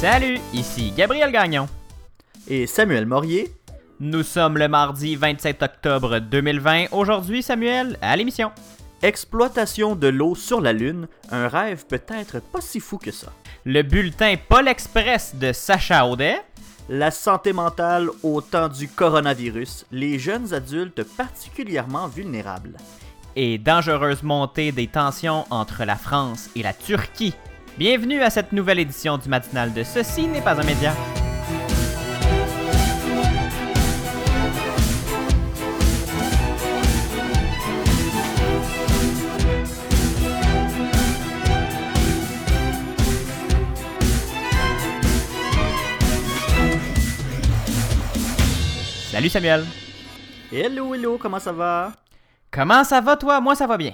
Salut, ici Gabriel Gagnon. Et Samuel Morier. Nous sommes le mardi 27 octobre 2020. Aujourd'hui, Samuel, à l'émission. Exploitation de l'eau sur la Lune, un rêve peut-être pas si fou que ça. Le bulletin Paul Express de Sacha Audet. La santé mentale au temps du coronavirus, les jeunes adultes particulièrement vulnérables. Et dangereuse montée des tensions entre la France et la Turquie. Bienvenue à cette nouvelle édition du matinal de Ceci n'est pas un média. Salut Samuel. Hello, hello, comment ça va? Comment ça va toi? Moi ça va bien.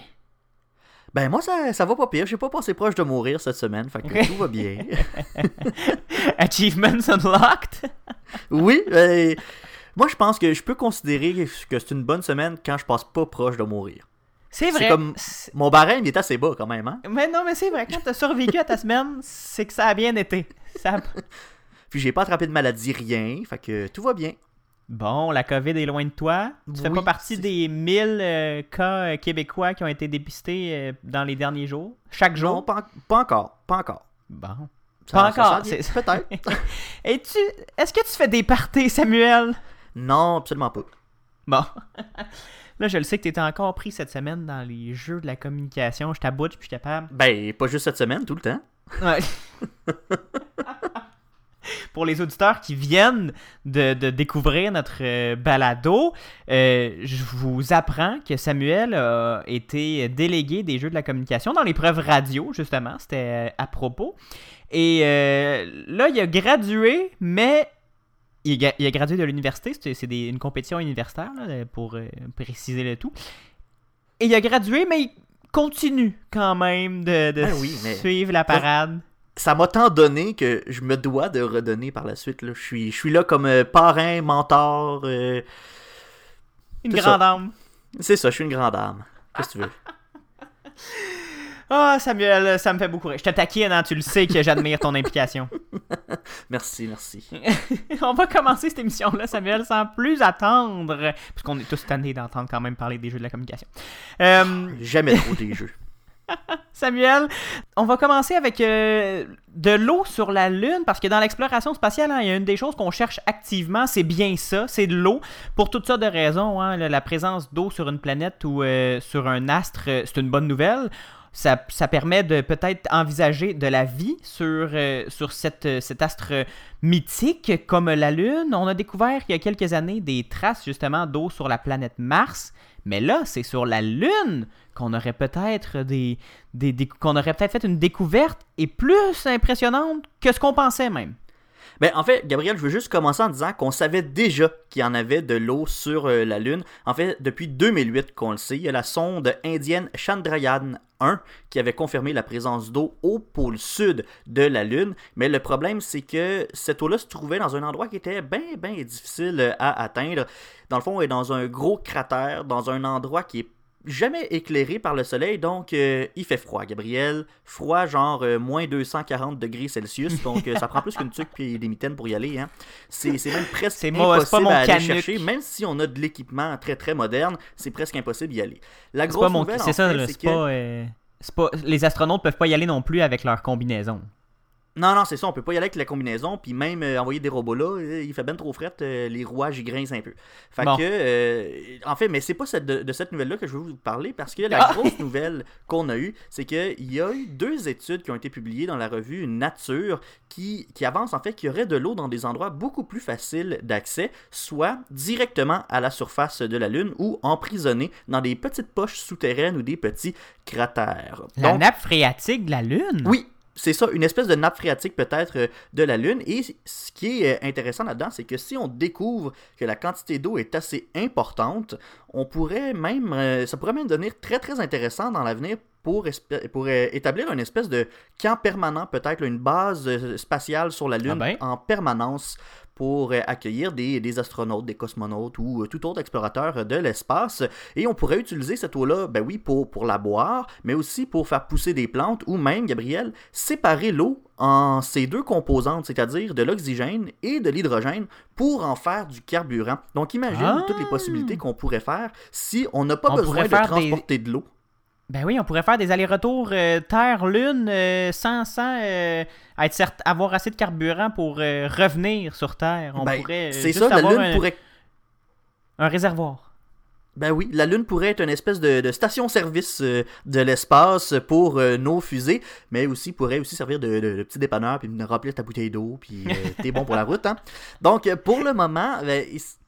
Ben moi ça, ça va pas pire, j'ai pas passé proche de mourir cette semaine, fait que tout va bien. Achievements unlocked? oui, ben, moi je pense que je peux considérer que c'est une bonne semaine quand je passe pas proche de mourir. C'est vrai. Comme, mon barème il est assez bas quand même, hein? Mais non, mais c'est vrai, quand t'as survécu à ta semaine, c'est que ça a bien été. Ça... Puis j'ai pas attrapé de maladie, rien, fait que tout va bien. Bon, la COVID est loin de toi. Tu fais pas partie des 1000 euh, cas euh, québécois qui ont été dépistés euh, dans les derniers jours? Chaque jour? Non, pas, encore. Pas encore. Bon. pas encore. Peut-être. tu Est-ce que tu fais des parties, Samuel? Non, absolument pas. Bon. Là, je le sais que tu étais encore pris cette semaine dans les jeux de la communication. Je t'aboute, je suis capable. Ben, pas juste cette semaine, tout le temps. Ouais. pour les auditeurs qui viennent de, découvrir notre euh, balado, euh, je vous apprends que Samuel a été délégué des jeux de la communication dans l'épreuve radio, justement. C'était euh, à propos. Et là, il a gradué, mais il a, gradué de l'université. C'est une compétition universitaire, pour préciser le tout. Et il a gradué, mais il continue quand même de, ben suivre la parade ça m'a tant donné que je me dois de redonner par la suite. Là. Je, suis, je suis là comme euh, parrain, mentor. Euh, une grande âme. C'est ça, je suis une grande âme. Qu'est-ce que tu veux? Ah, Samuel, ça me fait beaucoup rire. Je te taquine, hein, tu le sais que j'admire ton implication. merci, merci. On va commencer cette émission-là, Samuel, sans plus attendre, puisqu'on est tous tannés d'entendre quand même parler des jeux de la communication. Euh... Jamais trop des jeux. Samuel, on va commencer avec euh, de l'eau sur la Lune, parce que dans l'exploration spatiale, hein, il y a une des choses qu'on cherche activement, c'est bien ça, c'est de l'eau, pour toutes sortes de raisons. Hein. la présence d'eau sur une planète ou euh, sur un astre, euh, c'est une bonne nouvelle. Ça, permet de peut-être envisager de la vie sur, sur cette, cet astre mythique comme la Lune. On a découvert il y a quelques années des traces justement d'eau sur la planète Mars. Mais là, c'est sur la Lune qu'on aurait peut-être des, des, qu'on aurait peut-être fait une découverte et plus impressionnante que ce qu'on pensait même. Ben, en fait, Gabriel, je veux juste commencer en disant qu'on savait déjà qu'il y en avait de l'eau sur euh, la Lune. En fait, depuis 2008 qu'on le sait, il y a la sonde indienne Chandrayaan 1 qui avait confirmé la présence d'eau au pôle sud de la Lune. Mais le problème, c'est que cette eau-là se trouvait dans un endroit qui était bien, bien difficile à atteindre. Dans le fond, elle est dans un gros cratère, dans un endroit qui est jamais éclairé par le soleil, donc euh, il fait froid, Gabriel. Froid, genre euh, moins 240 degrés Celsius, donc euh, ça prend plus qu'une tuque et des mitaines pour y aller. Hein. C'est même presque impossible à aller chercher, même si on a de l'équipement très très moderne, c'est presque impossible d'y aller. La grosse nouvelle, c'est ça, c'est que... pas, les astronautes peuvent pas y aller non plus avec leur combinaison. Non, non, c'est ça, on peut pas y aller avec la combinaison, puis même euh, envoyer des robots là, euh, il fait ben trop fret, euh, les rouages ils grincent un peu. Fait que, en fait, mais c'est pas de, cette nouvelle-là que je veux vous parler, parce que la ah! grosse nouvelle qu'on a eue, c'est qu'il y a eu deux études qui ont été publiées dans la revue Nature qui, qui avancent en fait qu'il y aurait de l'eau dans des endroits beaucoup plus faciles d'accès, soit directement à la surface de la Lune ou emprisonnée dans des petites poches souterraines ou des petits cratères. La nappe phréatique de la Lune? Oui, c'est ça, une espèce de nappe phréatique peut-être euh, de la Lune. Et ce qui est euh, intéressant là-dedans, c'est que si on découvre que la quantité d'eau est assez importante, on pourrait même, euh, ça pourrait même devenir très très intéressant dans l'avenir pour, pour établir une espèce de camp permanent, peut-être une base spatiale sur la Lune ah ben? en permanence pour euh, accueillir des, des, astronautes, des cosmonautes ou euh, tout autre explorateur de l'espace. Et on pourrait utiliser cette eau-là, ben oui, pour, pour la boire, mais aussi pour faire pousser des plantes ou même, Gabriel, séparer l'eau en ces deux composantes, c'est-à-dire de l'oxygène et de l'hydrogène, pour en faire du carburant. Donc imagine toutes les possibilités qu'on pourrait faire si on n'a pas besoin de transporter de l'eau. Ben oui, on pourrait faire des allers-retours euh, Terre-Lune euh, sans, sans euh, être avoir assez de carburant pour revenir sur Terre. On ben, pourrait. C'est ça, la Lune pourrait. Un réservoir. Ben oui, la Lune pourrait être une espèce de, station-service de l'espace pour nos fusées, mais aussi pourrait aussi servir de, petit dépanneur, puis remplir ta bouteille d'eau, puis t'es bon pour la route. Hein? Donc, pour le moment, ben,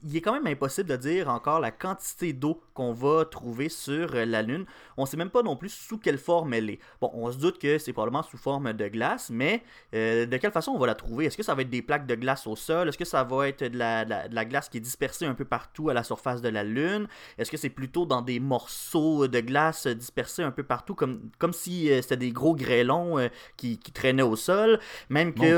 il est quand même impossible de dire encore la quantité d'eau qu'on va trouver sur euh, la Lune. On ne sait même pas non plus sous quelle forme elle est. Bon, on se doute que c'est probablement sous forme de glace, mais euh, de quelle façon on va la trouver? Est-ce que ça va être des plaques de glace au sol? Est-ce que ça va être de la, glace qui est dispersée un peu partout à la surface de la Lune? Est-ce que c'est plutôt dans des morceaux de glace dispersés un peu partout, comme, comme si euh, c'était des gros grêlons qui, traînaient au sol? Même qu'il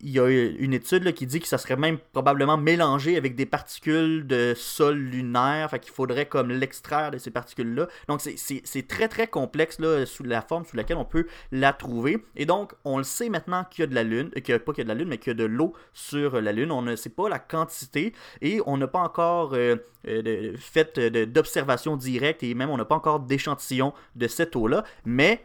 y a une étude qui dit que ça serait même probablement mélangé avec des particules de sol lunaire, fait qu'il faudrait comme l'extraire de ces particules-là. Donc c'est très très complexe là, sous la forme sous laquelle on peut la trouver. Et donc on le sait maintenant qu'il y a de la Lune, euh, qu'il pas qu'il y a de la Lune, mais qu'il y a de l'eau sur la Lune. On ne sait pas la quantité et on n'a pas encore euh, euh, fait d'observation directe et même on n'a pas encore d'échantillon de cette eau-là. Mais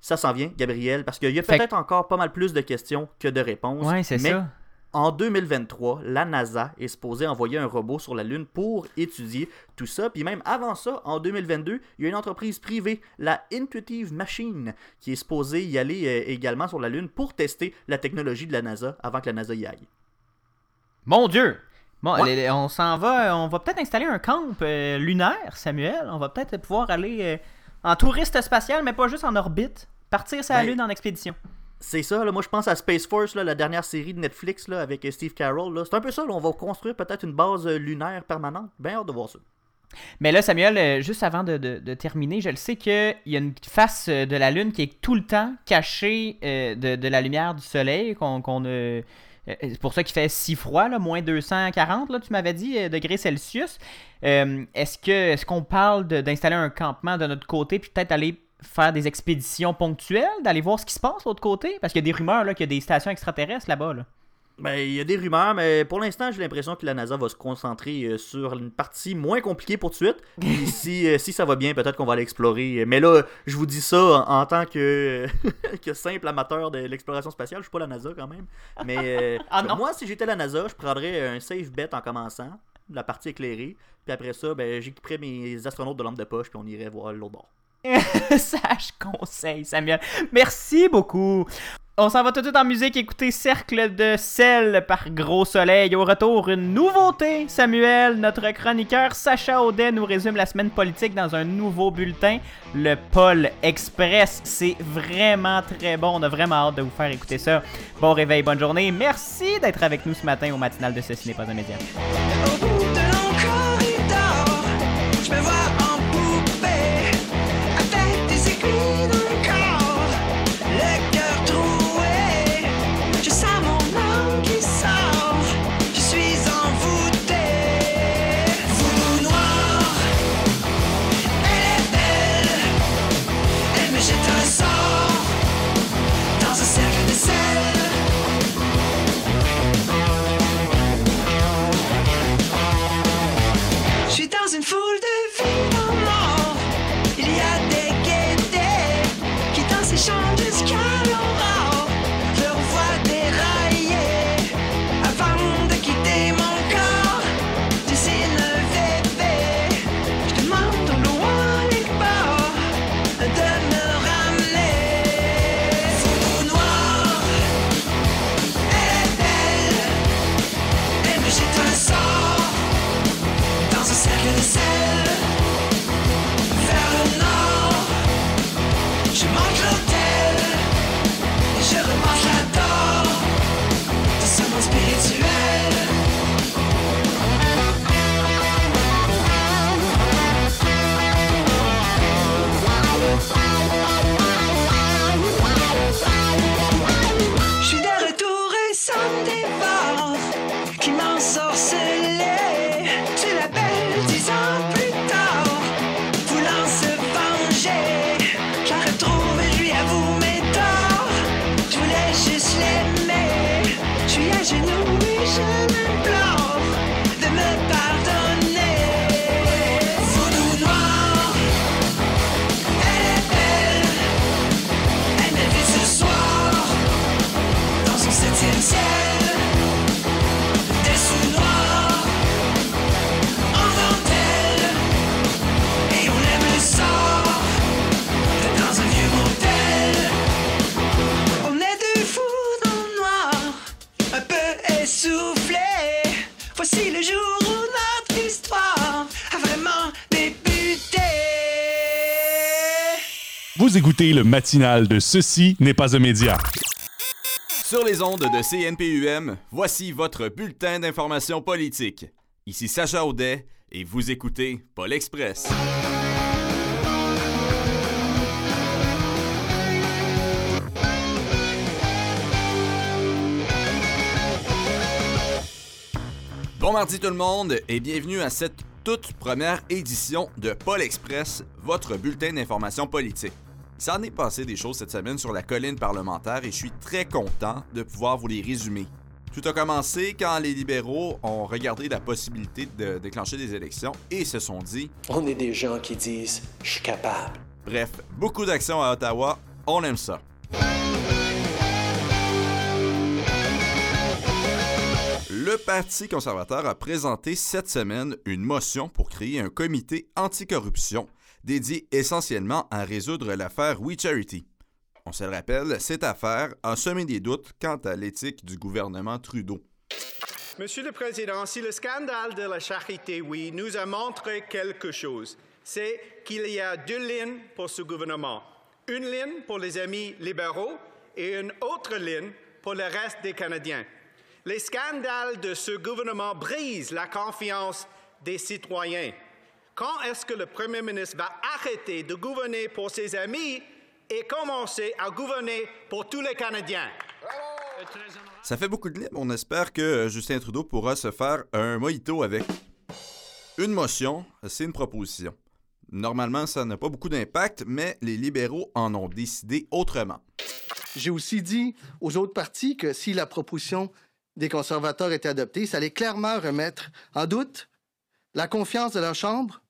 ça s'en vient, Gabriel, parce qu'il y a peut-être encore pas mal plus de questions que de réponses. Ouais, c'est ça. En 2023, la NASA est supposée envoyer un robot sur la Lune pour étudier tout ça. Puis même avant ça, en 2022, il y a une entreprise privée, la Intuitive Machine, qui est supposée y aller euh, également sur la Lune pour tester la technologie de la NASA avant que la NASA y aille. Mon Dieu! Bon, on s'en va, on va peut-être installer un camp euh, lunaire, Samuel. On va peut-être pouvoir aller euh, en touriste spatial, mais pas juste en orbite. Partir sur la ben, Lune en expédition. C'est ça, là, moi je pense à Space Force, là, la dernière série de Netflix là, avec euh, Steve Carroll. C'est un peu ça, on va construire peut-être une base euh, lunaire permanente. Bien hâte de voir ça. Mais là, Samuel, euh, juste avant de, terminer, je le sais qu'il y a une face de la Lune qui est tout le temps cachée de, la lumière du Soleil, qu'on c'est pour ça qu'il fait si froid, là, moins 240, là, tu m'avais dit, degrés Celsius. est-ce que est-ce qu'on parle d'installer un campement de notre côté, puis peut-être aller faire des expéditions ponctuelles, d'aller voir ce qui se passe de l'autre côté? Parce qu'il y a des rumeurs qu'il y a des stations extraterrestres là-bas. Là. Ben, il y a des rumeurs, mais pour l'instant, j'ai l'impression que la NASA va se concentrer euh, sur une partie moins compliquée pour tout de suite. si, euh, si ça va bien, peut-être qu'on va l'explorer. Mais là, je vous dis ça en, tant que, que simple amateur de l'exploration spatiale. Je suis pas la NASA quand même. Mais euh, ah moi, si j'étais la NASA, je prendrais un safe bet en commençant, la partie éclairée. Puis après ça, ben, j'équiperais mes astronautes de lampe de poche, puis on irait voir l'autre bord. Sage conseil, Samuel. Merci beaucoup. On s'en va tout de suite en musique écouter Cercle de sel par Gros Soleil. Au retour, une nouveauté, Samuel. Notre chroniqueur Sacha Audet nous résume la semaine politique dans un nouveau bulletin, le Pôle Express. C'est vraiment très bon. On a vraiment hâte de vous faire écouter ça. Bon réveil, bonne journée. Merci d'être avec nous ce matin au matinal de Ceci n'est pas un média. Vous écoutez le matinal de Ceci n'est pas un média. Sur les ondes de CNPUM, voici votre bulletin d'information politique. Ici Sacha Audet et vous écoutez Paul Express. Bon mardi tout le monde et bienvenue à cette toute première édition de Paul Express, votre bulletin d'information politique. Ça en est passé des choses cette semaine sur la colline parlementaire et je suis très content de pouvoir vous les résumer. Tout a commencé quand les libéraux ont regardé la possibilité de déclencher des élections et se sont dit On est des gens qui disent je suis capable. Bref, beaucoup d'actions à Ottawa, on aime ça. Le Parti conservateur a présenté cette semaine une motion pour créer un comité anticorruption dédié essentiellement à résoudre l'affaire We Charity. On se le rappelle, cette affaire a semé des doutes quant à l'éthique du gouvernement Trudeau. Monsieur le Président, si le scandale de la charité, oui, nous a montré quelque chose, c'est qu'il y a deux lignes pour ce gouvernement. Une ligne pour les amis libéraux et une autre ligne pour le reste des Canadiens. Les scandales de ce gouvernement brisent la confiance des citoyens. Quand est-ce que le Premier ministre va arrêter de gouverner pour ses amis et commencer à gouverner pour tous les Canadiens? Ça fait beaucoup de livres. On espère que euh, Justin Trudeau pourra se faire un mojito avec. Une motion, c'est une proposition. Normalement, ça n'a pas beaucoup d'impact, mais les libéraux en ont décidé autrement. J'ai aussi dit aux autres partis que si la proposition des conservateurs était adoptée, ça allait clairement remettre en doute la confiance de la Chambre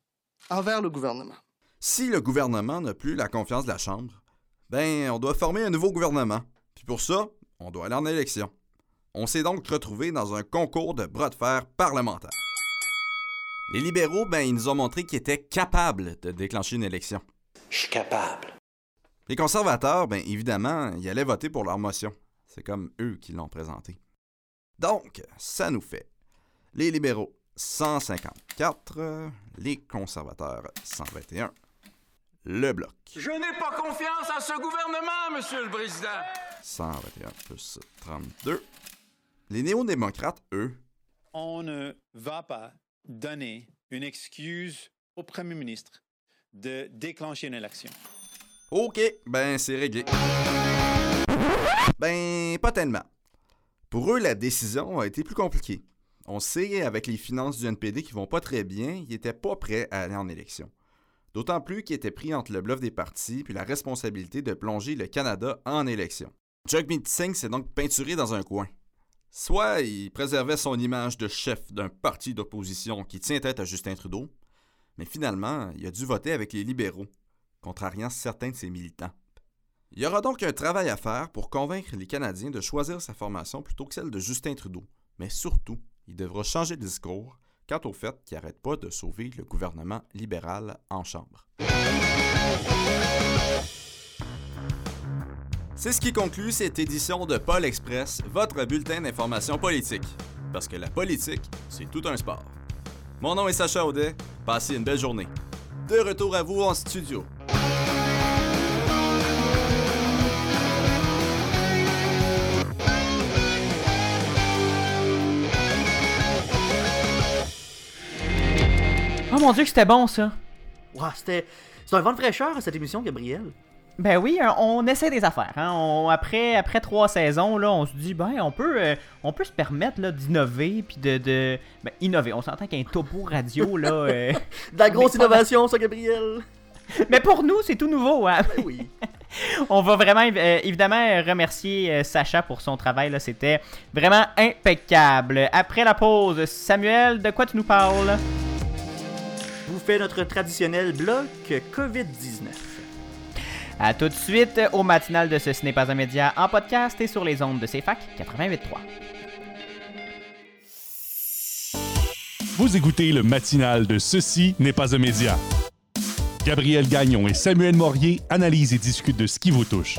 envers le gouvernement. Si le gouvernement n'a plus la confiance de la Chambre, ben, on doit former un nouveau gouvernement. Puis pour ça, on doit aller en élection. On s'est donc retrouvé dans un concours de bras de fer parlementaire. Les libéraux, ben, ils nous ont montré qu'ils étaient capables de déclencher une élection. Je suis capable. Les conservateurs, ben, évidemment, ils allaient voter pour leur motion. C'est comme eux qui l'ont présentée. Donc, ça nous fait les libéraux 154, euh, les conservateurs 121, le bloc Je n'ai pas confiance en ce gouvernement, Monsieur le Président. 121 plus 32. Les néo-démocrates, eux, on ne va pas donner une excuse au premier ministre de déclencher une élection. OK, ben c'est réglé. Ben, pas tellement. Pour eux, la décision a été plus compliquée. On sait, avec les finances du NPD qui vont pas très bien, ils n'étaient pas prêts à aller en élection. D'autant plus qu'ils étaient pris entre le bluff des partis puis la responsabilité de plonger le Canada en élection. Jagmeet Singh s'est donc peinturé dans un coin. Soit il préservait son image de chef d'un parti d'opposition qui tient tête à Justin Trudeau, mais finalement, il a dû voter avec les libéraux, contrariant certains de ses militants. Il y aura donc un travail à faire pour convaincre les Canadiens de choisir sa formation plutôt que celle de Justin Trudeau, mais surtout, il devra changer de discours quant au fait qu'il n'arrête pas de sauver le gouvernement libéral en Chambre. C'est ce qui conclut cette édition de Paul Express, votre bulletin d'information politique. Parce que la politique, c'est tout un sport. Mon nom est Sacha Audet, passez une belle journée. De retour à vous en studio. Mon dieu, que c'était bon ça. Ouah, c'était. C'est un vent de fraîcheur à cette émission, Gabriel. Ben oui, hein, on essaie des affaires. Hein. On- après, après trois saisons, là, on se dit, ben, on peut, euh, on peut se permettre là, d'innover, puis de, de ben, innover. On s'entend qu'un topo radio, là. euh, De la grosse Mais innovation, ça, Gabriel. Mais pour nous, c'est tout nouveau. Hein. Ben oui. On va vraiment euh, évidemment remercier euh, Sacha pour son travail. là. C'était vraiment impeccable. Après la pause, Samuel, de quoi tu nous parles? Fais notre traditionnel bloc COVID-19. À tout de suite au matinal de Ce n'est pas un média en podcast et sur les ondes de CFAC 88.3. Vous écoutez le matinal de Ceci n'est pas un média. Gabriel Gagnon et Samuel Morier analysent et discutent de ce qui vous touche.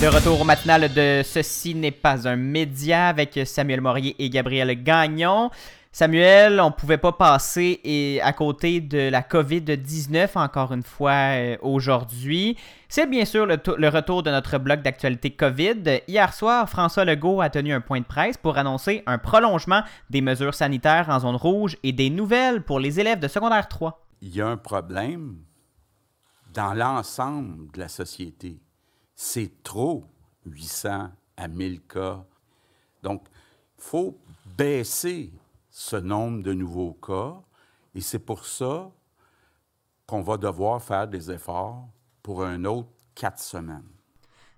De retour au matinal de Ceci n'est pas un média avec Samuel Morier et Gabriel Gagnon. Samuel, on pouvait pas passer et à côté de la COVID-19 encore une fois euh, aujourd'hui. C'est bien sûr le retour de notre bloc d'actualité COVID. Hier soir, François Legault a tenu un point de presse pour annoncer un prolongement des mesures sanitaires en zone rouge et des nouvelles pour les élèves de secondaire 3. il y a un problème dans l'ensemble de la société. C'est trop, 800 à 1000 cas. Donc, il faut baisser ce nombre de nouveaux cas et c'est pour ça qu'on va devoir faire des efforts pour un autre quatre semaines.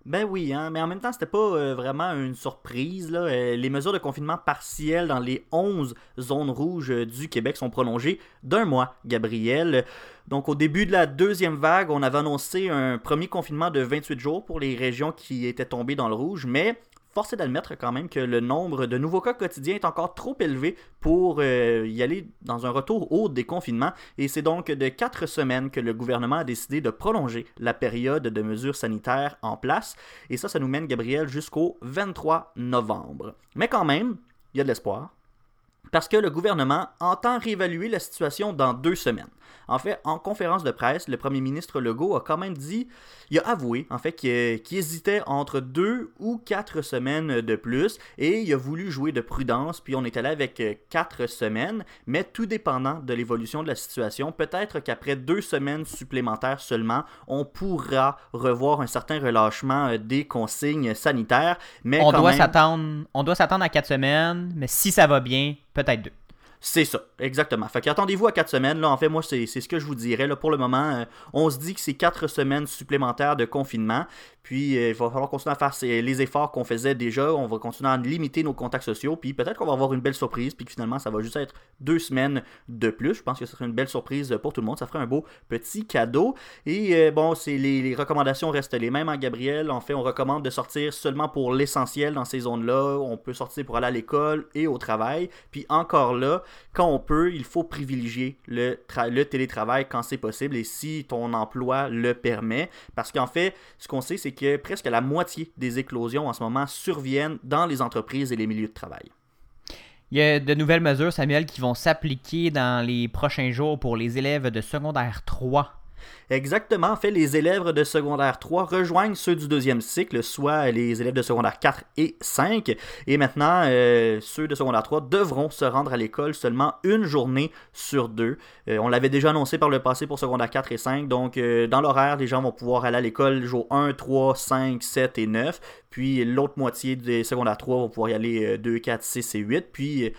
Ben oui, hein, mais en même temps, c'était pas euh, vraiment une surprise. Euh, les mesures de confinement partiel dans les 11 zones rouges euh, du Québec sont prolongées d'un mois, Gabriel. Donc, au début de la deuxième vague, on avait annoncé un premier confinement de 28 jours pour les régions qui étaient tombées dans le rouge, mais force est d'admettre quand même que le nombre de nouveaux cas quotidiens est encore trop élevé pour euh, y aller dans un retour au déconfinement. Et c'est donc de quatre semaines que le gouvernement a décidé de prolonger la période de mesures sanitaires en place. Et ça, ça nous mène, Gabriel, jusqu'au 23 novembre. Mais quand même, il y a de l'espoir. Parce que le gouvernement entend réévaluer la situation dans deux semaines. En fait, en conférence de presse, le premier ministre Legault a quand même dit, il a avoué en fait qu'il qu'il hésitait entre deux ou quatre semaines de plus et il a voulu jouer de prudence, puis on est allé avec euh, quatre semaines, mais tout dépendant de l'évolution de la situation, peut-être qu'après deux semaines supplémentaires seulement, on pourra revoir un certain relâchement euh, des consignes sanitaires, mais On quand doit même- s'attendre, on doit s'attendre à 4 semaines, mais si ça va bien, peut-être deux. C'est ça, exactement. Fait qu'attendez-vous à 4 semaines. Là, en fait, moi, c'est ce que je vous dirais. Là, pour le moment, euh, on se dit que c'est 4 semaines supplémentaires de confinement. Puis, euh, il va falloir continuer à faire les efforts qu'on faisait déjà. On va continuer à limiter nos contacts sociaux. Puis, peut-être qu'on va avoir une belle surprise. Puis, que finalement, ça va juste être deux semaines de plus. Je pense que ce serait une belle surprise pour tout le monde. Ça ferait un beau petit cadeau. Et euh, bon, les recommandations restent les mêmes, hein, Gabriel. En fait, on recommande de sortir seulement pour l'essentiel dans ces zones-là. On peut sortir pour aller à l'école et au travail. Puis encore là, quand on peut, il faut privilégier le, tra- le télétravail quand c'est possible et si ton emploi le permet. Parce qu'en fait, ce qu'on sait, c'est que presque la moitié des éclosions en ce moment surviennent dans les entreprises et les milieux de travail. Il y a de nouvelles mesures, Samuel, qui vont s'appliquer dans les prochains jours pour les élèves de secondaire 3. Exactement. En fait, les élèves de secondaire 3 rejoignent ceux du deuxième cycle, soit les élèves de secondaire 4 et 5. Et maintenant, euh, ceux de secondaire 3 devront se rendre à l'école seulement une journée sur deux. Euh, on l'avait déjà annoncé par le passé pour secondaire 4 et 5. Donc, euh, dans l'horaire, les gens vont pouvoir aller à l'école jour 1, 3, 5, 7 et 9. Puis l'autre moitié des secondaires 3 vont pouvoir y aller euh, 2, 4, 6 et 8. Puis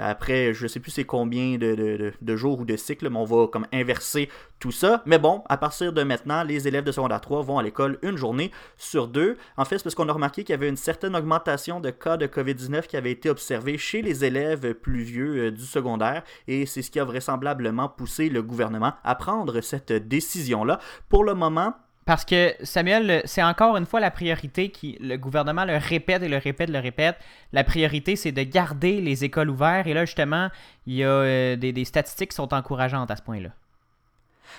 après, je sais plus c'est combien de- de jours ou de cycles, mais on va comme inverser tout ça. Mais bon, à partir de maintenant, les élèves de secondaire 3 vont à l'école une journée sur deux. En fait, c'est parce qu'on a remarqué qu'il y avait une certaine augmentation de cas de COVID-19 qui avait été observée chez les élèves plus vieux euh, du secondaire. Et c'est ce qui a vraisemblablement poussé le gouvernement à prendre cette décision-là. Pour le moment, Parce que, Samuel, c'est encore une fois la priorité qui. Le gouvernement le répète et le répète, le répète. La priorité, c'est de garder les écoles ouvertes. Et là, justement, il y a euh, des, des statistiques qui sont encourageantes à ce point-là.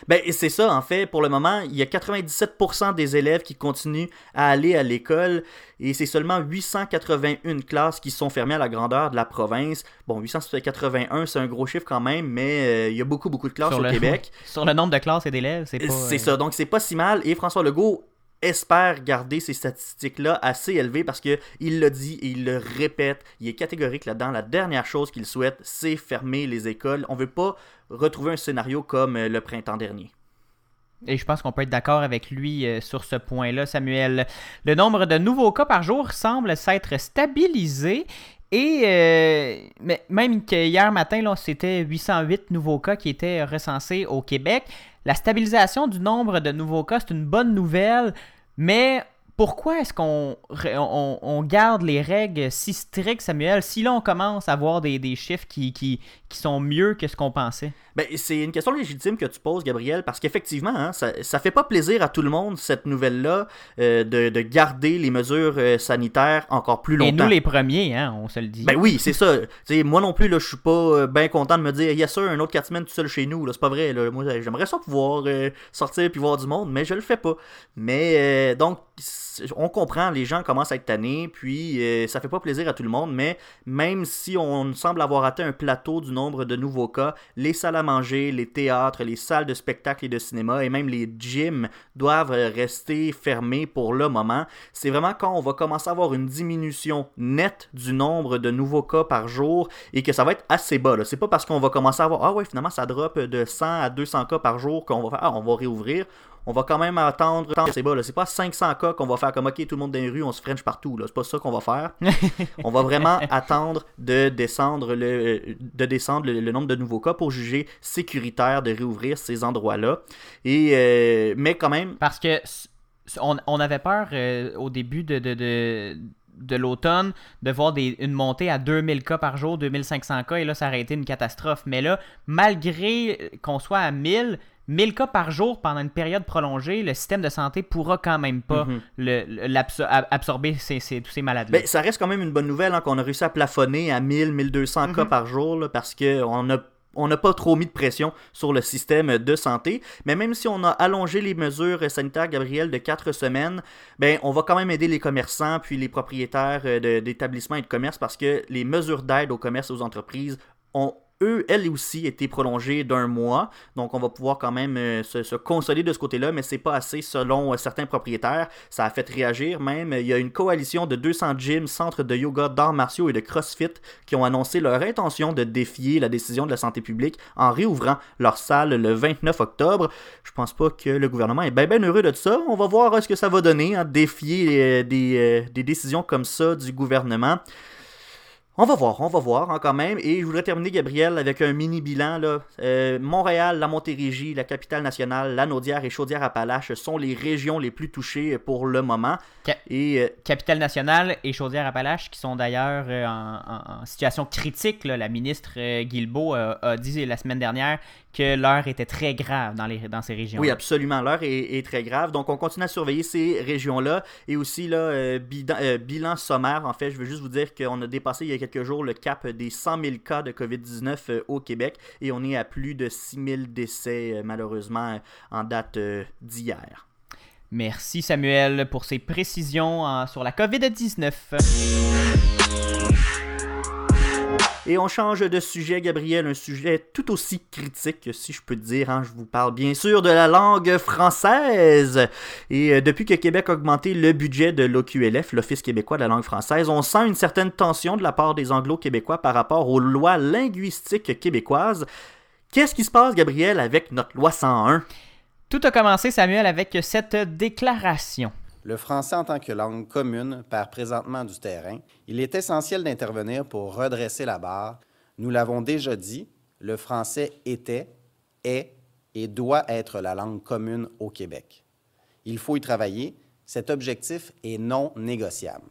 Ben, c'est ça, en fait, pour le moment, il y a 97% des élèves qui continuent à aller à l'école et c'est seulement 881 classes qui sont fermées à la grandeur de la province. Bon, 881, c'est un gros chiffre quand même, mais euh, il y a beaucoup, beaucoup de classes Sur au le- Québec. Sur le nombre de classes et d'élèves, c'est pas. C'est euh, ça, donc c'est pas si mal. Et François Legault espère garder ces statistiques-là assez élevées parce que il l'a dit et il le répète. Il est catégorique là-dedans. La dernière chose qu'il souhaite, c'est fermer les écoles. On veut pas retrouver un scénario comme euh, le printemps dernier. Et je pense qu'on peut être d'accord avec lui euh, sur ce point-là, Samuel. Le nombre de nouveaux cas par jour semble s'être stabilisé. Et euh, même que hier matin, c'était 808 nouveaux cas qui étaient recensés au Québec. La stabilisation du nombre de nouveaux cas, c'est une bonne nouvelle, mais pourquoi est-ce qu'on on, on garde les règles si strictes, Samuel, si là on commence à voir des, des chiffres qui, qui, qui sont mieux que ce qu'on pensait? Ben, c'est une question légitime que tu poses, Gabriel, parce qu'effectivement, hein, ça, ça fait pas plaisir à tout le monde, cette nouvelle-là, euh, de, de garder les mesures euh, sanitaires encore plus longtemps. Et nous les premiers, hein, on se le dit. Ben oui, c'est ça. T'sais, moi non plus, je suis pas euh, bien content de me dire, yes sir, un autre 4 semaines tout seul chez nous. C'est pas vrai. Là. Moi, j'aimerais ça pouvoir sortir puis voir du monde, mais je le fais pas. Mais donc, on comprend, les gens commencent à être tannés, puis euh, ça fait pas plaisir à tout le monde, mais même si on semble avoir atteint un plateau du nombre de nouveaux cas, les salles à manger, les théâtres, les salles de spectacle et de cinéma, et même les gyms doivent rester fermés pour le moment. C'est vraiment quand on va commencer à avoir une diminution nette du nombre de nouveaux cas par jour et que ça va être assez bas. C'est pas parce qu'on va commencer à avoir, ah ouais, finalement ça drop de 100 à 200 cas par jour qu'on va faire, ah, on va réouvrir on va quand même attendre c'est bas là. c'est pas 500 cas qu'on va faire comme ok tout le monde dans les rues on se french partout c'est pas ça qu'on va faire on va vraiment attendre de descendre le de descendre le, le nombre de nouveaux cas pour juger sécuritaire de réouvrir ces endroits là et euh, mais quand même Parce que on, on avait peur euh, au début de, de, de, de l'automne de voir des, une montée à 2000 cas par jour, 2500 cas, et là, ça aurait été une catastrophe. Mais là, malgré qu'on soit à 1000, 1000 cas par jour pendant une période prolongée, le système de santé pourra quand même pas le- le- l'absor- ab- absorber ces, ces- tous ces malades-là. Ben, ça reste quand même une bonne nouvelle hein, qu'on a réussi à plafonner à 1000, 1200 cas Mhm. par jour là, parce qu'on a on n'a pas trop mis de pression sur le système de santé. Mais même si on a allongé les mesures sanitaires, Gabriel, de 4 semaines, ben, on va quand même aider les commerçants puis les propriétaires euh, d'établissements et de commerces parce que les mesures d'aide aux commerces et aux entreprises ont eux, elles aussi, été prolongées d'un mois. Donc, on va pouvoir quand même euh, se, consoler de ce côté-là, mais c'est pas assez selon euh, certains propriétaires. Ça a fait réagir même. Il y a une coalition de 200 gyms, centres de yoga, d'arts martiaux et de CrossFit qui ont annoncé leur intention de défier la décision de la santé publique en réouvrant leur salle le 29 octobre. Je pense pas que le gouvernement est bien heureux de ça. On va voir euh, ce que ça va donner, hein, défier des décisions comme ça du gouvernement. On va voir, on va voir hein, quand même. Et je voudrais terminer, Gabriel, avec un mini bilan. Là. Euh, Montréal, la Montérégie, la capitale nationale, la Naudière et Chaudière-Appalaches sont les régions les plus touchées pour le moment. Et euh, Capitale-Nationale et Chaudière-Appalaches qui sont d'ailleurs euh, en, en- en situation critique. là. La ministre euh, Guilbeault euh, a dit la semaine dernière que l'heure était très grave dans, les, dans ces régions. Oui, absolument. L'heure est, est très grave. Donc, on continue à surveiller ces régions-là. Et aussi, là, euh, bilan, euh, bilan sommaire. En fait, je veux juste vous dire qu'on a dépassé il y a quelques jours le cap des 100 000 cas de COVID-19 euh, au Québec. Et on est à plus de 6 000 décès, euh, malheureusement, euh, en date d'hier. Merci Samuel pour ces précisions euh, sur la COVID-19. Et on change de sujet, Gabriel, un sujet tout aussi critique, si je peux dire. hein. Je vous parle bien sûr de la langue française. Et euh, depuis que Québec a augmenté le budget de l'OQLF, l'Office québécois de la langue française, on sent une certaine tension de la part des anglo-québécois par rapport aux lois linguistiques québécoises. Qu'est-ce qui se passe, Gabriel, avec notre loi 101? Tout a commencé Samuel avec cette déclaration. Le français en tant que langue commune perd présentement du terrain. Il est essentiel d'intervenir pour redresser la barre. Nous l'avons déjà dit, le français était, est et doit être la langue commune au Québec. Il faut y travailler. Cet objectif est non négociable.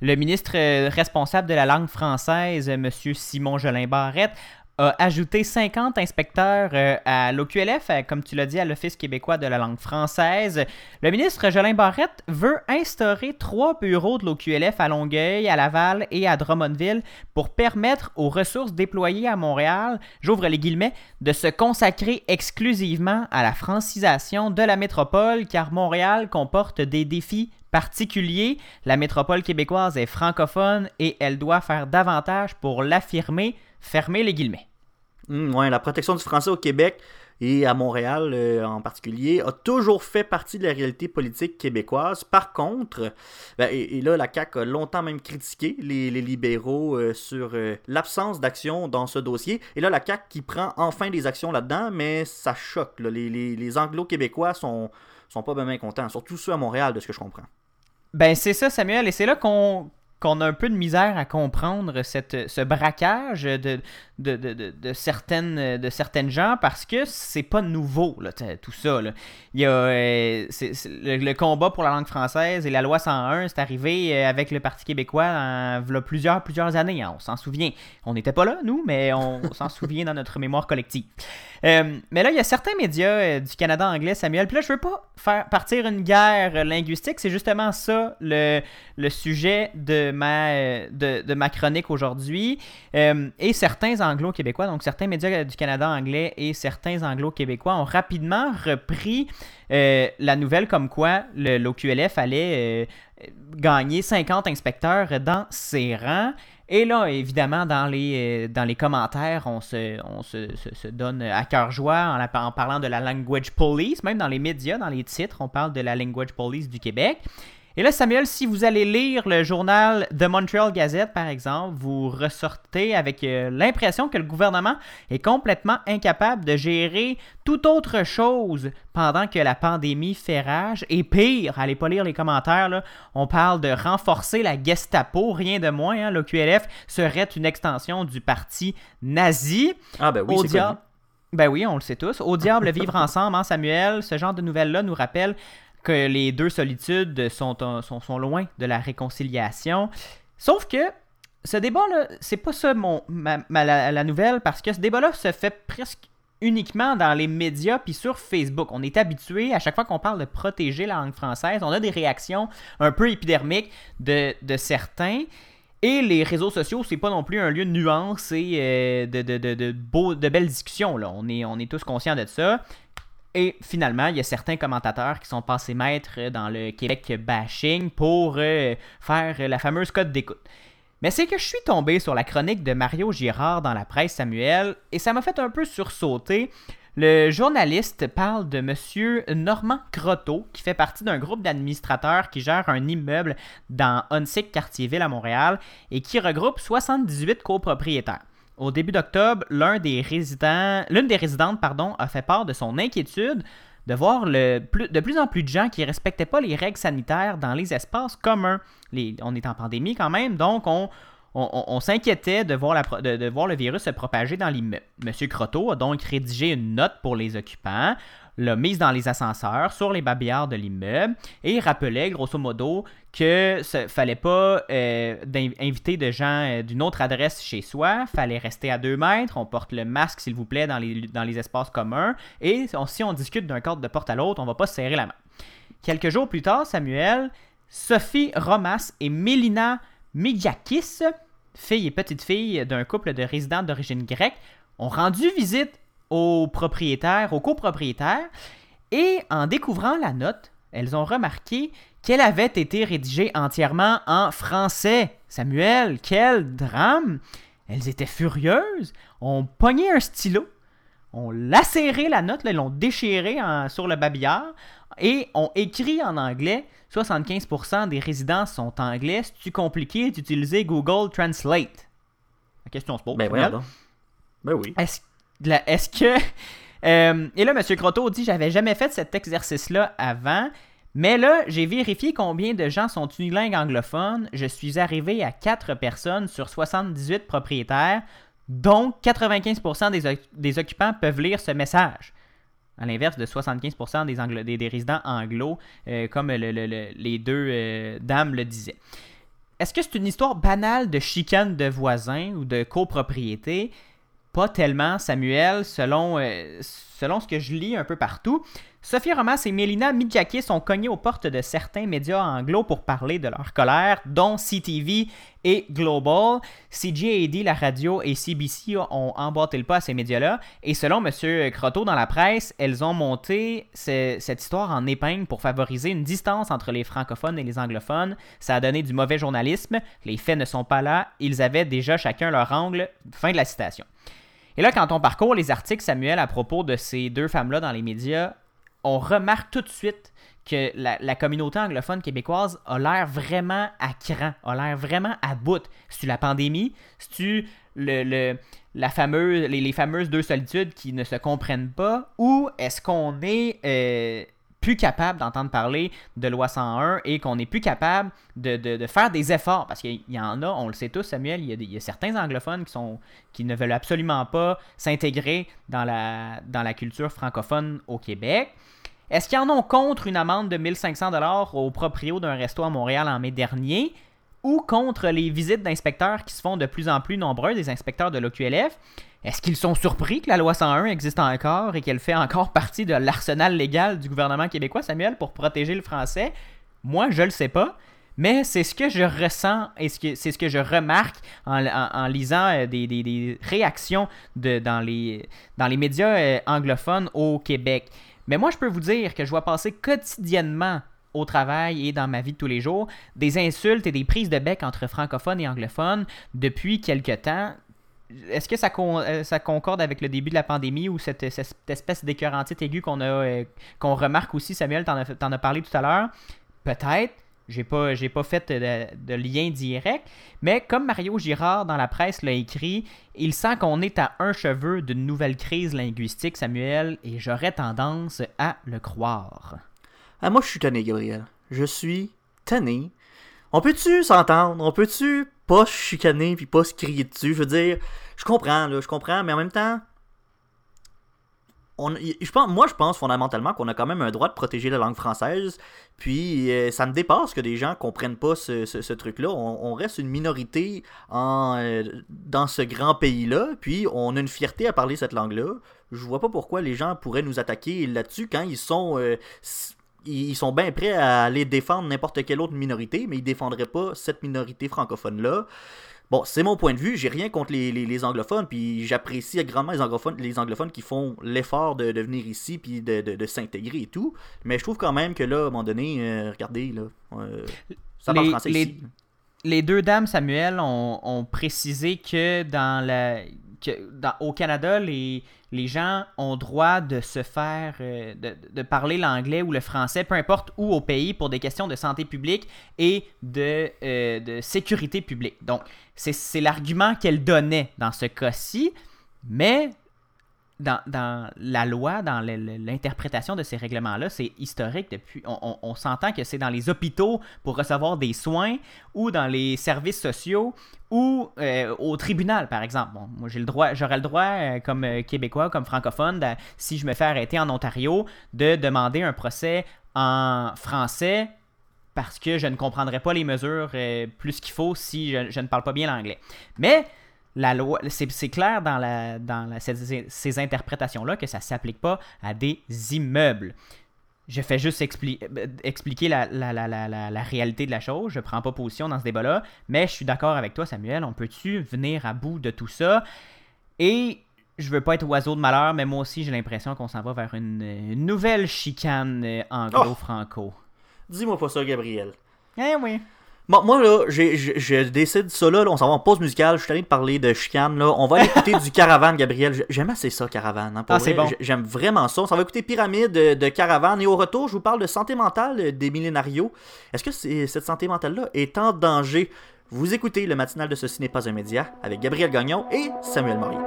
Le ministre euh, responsable de la langue française, M. Simon Jolin Barrette, a ajouté 50 inspecteurs euh, à l'OQLF, comme tu l'as dit, à l'Office québécois de la langue française. Le ministre Jolin Barrette veut instaurer trois bureaux de l'OQLF à Longueuil, à Laval et à Drummondville pour permettre aux ressources déployées à Montréal, j'ouvre les guillemets, de se consacrer exclusivement à la francisation de la métropole, car Montréal comporte des défis particuliers. La métropole québécoise est francophone et elle doit faire davantage pour l'affirmer. Fermez les guillemets. Hum, ouais, la protection du français au Québec et à Montréal euh, en particulier a toujours fait partie de la réalité politique québécoise. Par contre, ben, et, et là, la CAQ a longtemps même critiqué les, les libéraux euh, sur euh, l'absence d'action dans ce dossier. Et là, la CAQ qui prend enfin des actions là-dedans, mais ça choque. là. Les, les- les anglo-québécois sont, sont pas bien contents, surtout ceux à Montréal, de ce que je comprends. Ben c'est ça, Samuel, et c'est là qu'on qu'on a un peu de misère à comprendre cette, ce braquage de, de, de, de- de certaines, de certaines gens parce que c'est pas nouveau, là, tout ça. là. Il y a euh, le, le combat pour la langue française et la loi 101, c'est arrivé euh, avec le Parti québécois en v'là plusieurs, plusieurs années. hein, on s'en souvient. On n'était pas là, nous, mais on s'en souvient dans notre mémoire collective. Euh, mais là, il y a certains médias euh, du Canada anglais, Samuel. Puis là, je veux pas faire partir une guerre euh, linguistique. C'est justement ça le, le sujet de ma, euh, de, de ma chronique aujourd'hui. Euh, et certains anglo-québécois, donc certains médias du Canada anglais et certains anglo-québécois ont rapidement repris euh, la nouvelle comme quoi l'OQLF allait euh, gagner 50 inspecteurs dans ses rangs. Et là, évidemment, dans les, euh, commentaires, on se, on se, se- se donne à cœur joie en parlant de la language police. Même dans les médias, dans les titres, on parle de la language police du Québec. Et là, Samuel, si vous allez lire le journal The Montreal Gazette, par exemple, vous ressortez avec euh, l'impression que le gouvernement est complètement incapable de gérer toute autre chose pendant que la pandémie fait rage. Et pire, allez pas lire les commentaires, là, on parle de renforcer la Gestapo, rien de moins. Hein, L'OQLF serait une extension du parti nazi. Ah ben oui, c'est Ben oui, on le sait tous. Au diable, vivre ensemble, hein, Samuel. Ce genre de nouvelles-là nous rappelle que les deux solitudes sont, euh, sont, sont loin de la réconciliation. Sauf que ce débat-là, c'est pas ça mon, ma, la, nouvelle, parce que ce débat-là se fait presque uniquement dans les médias puis sur Facebook. On est habitué, à chaque fois qu'on parle de protéger la langue française, on a des réactions un peu épidermiques de, de certains. Et les réseaux sociaux, c'est pas non plus un lieu de nuances et euh, de, de, de, beaux- de belles discussions. Là. On, est, on est tous conscients de ça. Et finalement, il y a certains commentateurs qui sont passés maîtres dans le Québec bashing pour euh, faire la fameuse code d'écoute. Mais c'est que je suis tombé sur la chronique de Mario Girard dans la presse Samuel et ça m'a fait un peu sursauter. Le journaliste parle de monsieur Normand Croteau, qui fait partie d'un groupe d'administrateurs qui gère un immeuble dans Onsic, Quartier-Ville à Montréal, et qui regroupe 78 copropriétaires. Au début d'octobre, l'un des résidents, l'une des résidentes a fait part de son inquiétude de voir le plus- de plus en plus de gens qui ne respectaient pas les règles sanitaires dans les espaces communs. On est en pandémie quand même, donc on, s'inquiétait de voir le virus se propager dans l'immeuble. Monsieur Croteau a donc rédigé une note pour les occupants, l'a mise dans les ascenseurs, sur les babillards de l'immeuble, et rappelait grosso modo que ne fallait pas euh, inviter de gens euh, d'une autre adresse chez soi, fallait rester à deux mètres, on porte le masque s'il vous plaît dans les, espaces communs, et si on discute d'un cadre de porte à l'autre, on va pas se serrer la main. Quelques jours plus tard, Samuel, Sophie Romas et Mélina Migiakis, fille et petite fille d'un couple de résidents d'origine grecque, ont rendu visite aux propriétaires, aux copropriétaires, et en découvrant la note, elles ont remarqué qu'elle avait été rédigée entièrement en français. Samuel, quel drame! Elles étaient furieuses, ont pogné un stylo, ont lacéré la note, là, l'ont déchirée sur le babillard et ont écrit en anglais. 75% des résidents sont anglais. C'est-tu compliqué d'utiliser Google Translate? La question se pose. Ben. Ben oui. Est-ce est-ce que. Euh, et là, M. Croteau dit J'avais jamais fait cet exercice-là avant. Mais là, j'ai vérifié combien de gens sont unilingues anglophones. Je suis arrivé à 4 personnes sur 78 propriétaires, dont 95% des, des occupants peuvent lire ce message. À l'inverse de 75% des, résidents anglo, euh, comme le- le- le- les deux euh, dames le disaient. Est-ce que c'est une histoire banale de chicane de voisins ou de copropriété? Pas tellement, Samuel, selon, euh, selon ce que je lis un peu partout. Sophie Romas et Mélina Midjakis ont cogné aux portes de certains médias anglo pour parler de leur colère, dont CTV et Global. CJAD, la radio, et CBC ont emboîté le pas à ces médias-là. Et selon M. Croteau dans la presse, elles ont monté ce- cette histoire en épingle pour favoriser une distance entre les francophones et les anglophones. Ça a donné du mauvais journalisme. Les faits ne sont pas là. Ils avaient déjà chacun leur angle. Fin de la citation. Et là, quand on parcourt les articles, Samuel, à propos de ces deux femmes-là dans les médias, on remarque tout de suite que la, communauté anglophone québécoise a l'air vraiment à cran, a l'air vraiment à bout. C'est-tu la pandémie? C'est-tu la fameuse, les, les fameuses deux solitudes qui ne se comprennent pas? Ou est-ce qu'on est euh, plus capable d'entendre parler de loi 101 et qu'on est plus capable de, faire des efforts? Parce qu'il y en a, on le sait tous, Samuel, il y a, certains anglophones qui, ne veulent absolument pas s'intégrer dans la, culture francophone au Québec. Est-ce qu'ils en ont contre une amende de 1500 dollars au proprio d'un resto à Montréal en mai dernier ou contre les visites d'inspecteurs qui se font de plus en plus nombreuses, des inspecteurs de l'OQLF? Est-ce qu'ils sont surpris que la loi 101 existe encore et qu'elle fait encore partie de l'arsenal légal du gouvernement québécois, Samuel, pour protéger le français? Moi, je le sais pas. Mais c'est ce que je ressens et c'est ce que je remarque en, lisant euh, des, réactions dans, les, dans les médias euh, anglophones au Québec. Mais moi, je peux vous dire que je vois passer quotidiennement au travail et dans ma vie de tous les jours des insultes et des prises de bec entre francophones et anglophones depuis quelque temps. Est-ce que euh, ça concorde avec le début de la pandémie ou cette, espèce d'écœurantite aiguë qu'on euh, qu'on remarque aussi, Samuel, t'en as, parlé tout à l'heure? Peut-être. J'ai pas, pas fait de, de lien direct. Mais comme Mario Girard dans la presse l'a écrit, il sent qu'on est à un cheveu d'une nouvelle crise linguistique, Samuel, et j'aurais tendance à le croire. Ah, moi, je suis tanné, Gabriel. Je suis tanné. On peut-tu s'entendre? On peut-tu pas chicaner puis pas se crier dessus? Je veux dire, je comprends, là, je comprends, mais en même temps, on, pense, moi, je pense fondamentalement qu'on a quand même un droit de protéger la langue française. Puis, euh, ça me dépasse que des gens comprennent pas ce, truc-là. On, reste une minorité en, euh, dans ce grand pays-là. Puis, on a une fierté à parler cette langue-là. Je vois pas pourquoi les gens pourraient nous attaquer là-dessus quand ils sont. euh, ils sont bien prêts à aller défendre n'importe quelle autre minorité, mais ils défendraient pas cette minorité francophone-là. Bon, c'est mon point de vue. J'ai rien contre les, les- les anglophones, puis j'apprécie grandement les anglophones, les anglophones qui font l'effort de, de venir ici puis de, de- de s'intégrer et tout. Mais je trouve quand même que là, à un moment donné, euh, regardez, là, euh, ça parle Les- français les- ici. Les deux dames, Samuel, ont, ont précisé que dans la au Canada, les, les gens ont droit de se faire, euh, de, de parler l'anglais ou le français, peu importe où au pays, pour des questions de santé publique et de, euh, de sécurité publique. Donc, c'est l'argument qu'elle donnait dans ce cas-ci, mais dans, la loi, dans l'interprétation de ces règlements-là, c'est historique depuis. On, s'entend que c'est dans les hôpitaux pour recevoir des soins ou dans les services sociaux ou euh, au tribunal, par exemple. Bon, moi, j'ai le droit, j'aurais le droit, euh, comme euh, Québécois, comme francophone, si je me fais arrêter en Ontario, de demander un procès en français parce que je ne comprendrais pas les mesures plus qu'il faut si je ne parle pas bien l'anglais. Mais la loi, c'est clair dans, la, dans la- ces, ces interprétations-là que ça ne s'applique pas à des immeubles. Je fais juste expli- expliquer la, réalité de la chose. Je prends pas position dans ce débat-là, mais je suis d'accord avec toi, Samuel. On peut-tu venir à bout de tout ça? Et je veux pas être oiseau de malheur, mais moi aussi, j'ai l'impression qu'on s'en va vers une, une nouvelle chicane euh, anglo-franco. Dis-moi pas ça, Gabriel. Eh oui. Bon, moi, là, j'ai- je décide ça, là, là, on s'en va en pause musicale. Je suis allé de parler de chicane, là. On va aller écouter du Caravane, Gabriel. J'aime assez ça, Caravane. hein, Ah, c'est bon. J'aime vraiment ça. On s'en va écouter Pyramide de, de Caravane. Et au retour, je vous parle de santé mentale des millénarios. Est-ce que cette santé mentale-là est en danger? Vous écoutez le matinal de Ceci n'est pas un média avec Gabriel Gagnon et Samuel Morier.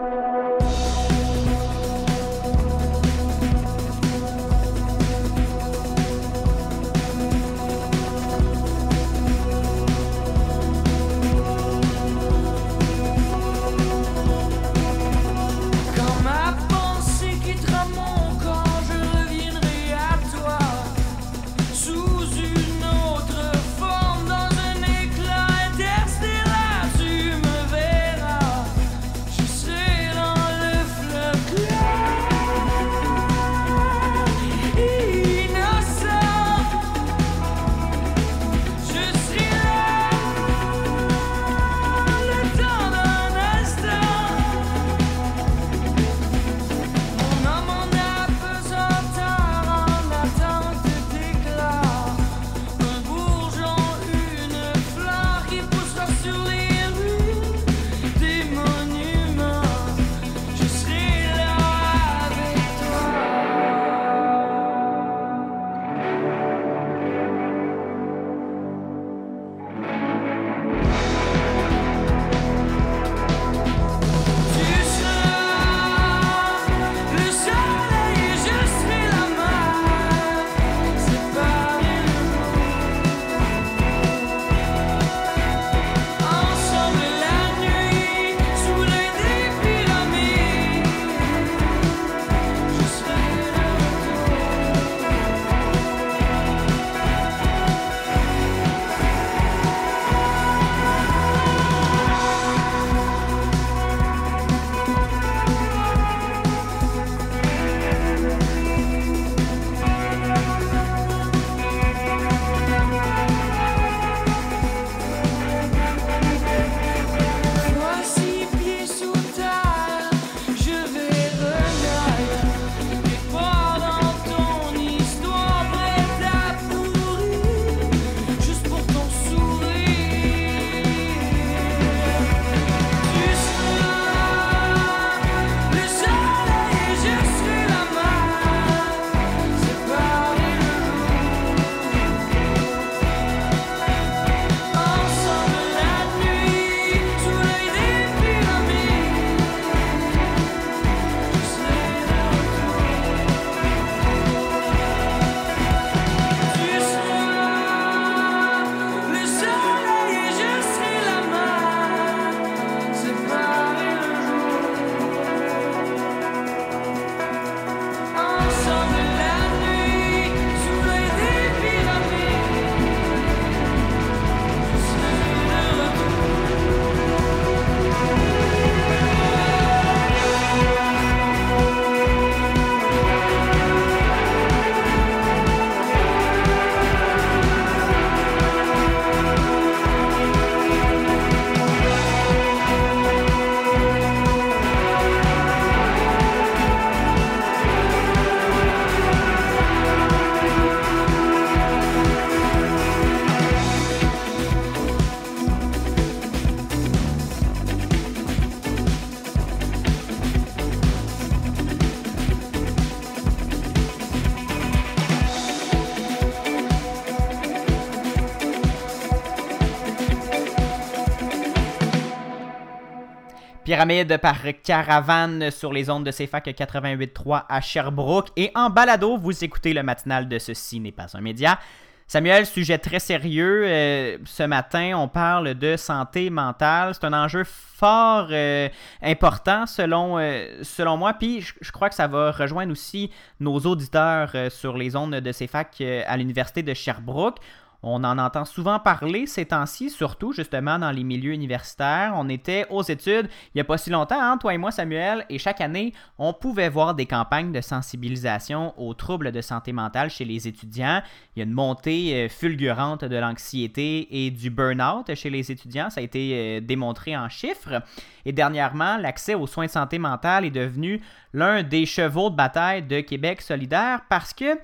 Pyramide par caravane sur les ondes de CFAC 88.3 à Sherbrooke. Et en balado, vous écoutez le matinal de Ceci n'est pas un média. Samuel, sujet très sérieux. Euh, ce matin, on parle de santé mentale. C'est un enjeu fort euh, important selon, euh, selon moi. Puis je, crois que ça va rejoindre aussi nos auditeurs sur les ondes de CFAC à l'Université de Sherbrooke. On en entend souvent parler ces temps-ci, surtout justement dans les milieux universitaires. On était aux études il n'y a pas si longtemps, hein, toi et moi Samuel, et chaque année, on pouvait voir des campagnes de sensibilisation aux troubles de santé mentale chez les étudiants. Il y a une montée euh, fulgurante de l'anxiété et du burn-out chez les étudiants. Ça a été euh, démontré en chiffres. Et dernièrement, l'accès aux soins de santé mentale est devenu l'un des chevaux de bataille de Québec solidaire parce que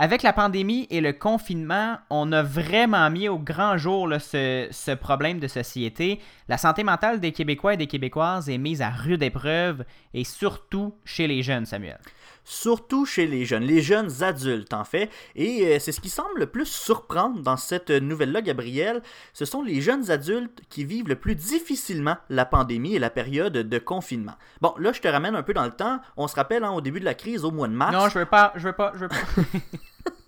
avec la pandémie et le confinement, on a vraiment mis au grand jour ce problème de société. La santé mentale des Québécois et des Québécoises est mise à rude épreuve et surtout chez les jeunes, Samuel. Surtout chez les jeunes, les jeunes adultes en fait. Et euh, c'est ce qui semble le plus surprendre dans cette nouvelle-là, Gabriel. Ce sont les jeunes adultes qui vivent le plus difficilement la pandémie et la période de confinement. Bon, là, je te ramène un peu dans le temps. On se rappelle hein, au début de la crise, au mois de mars. Non, je veux pas, je veux pas, je veux pas.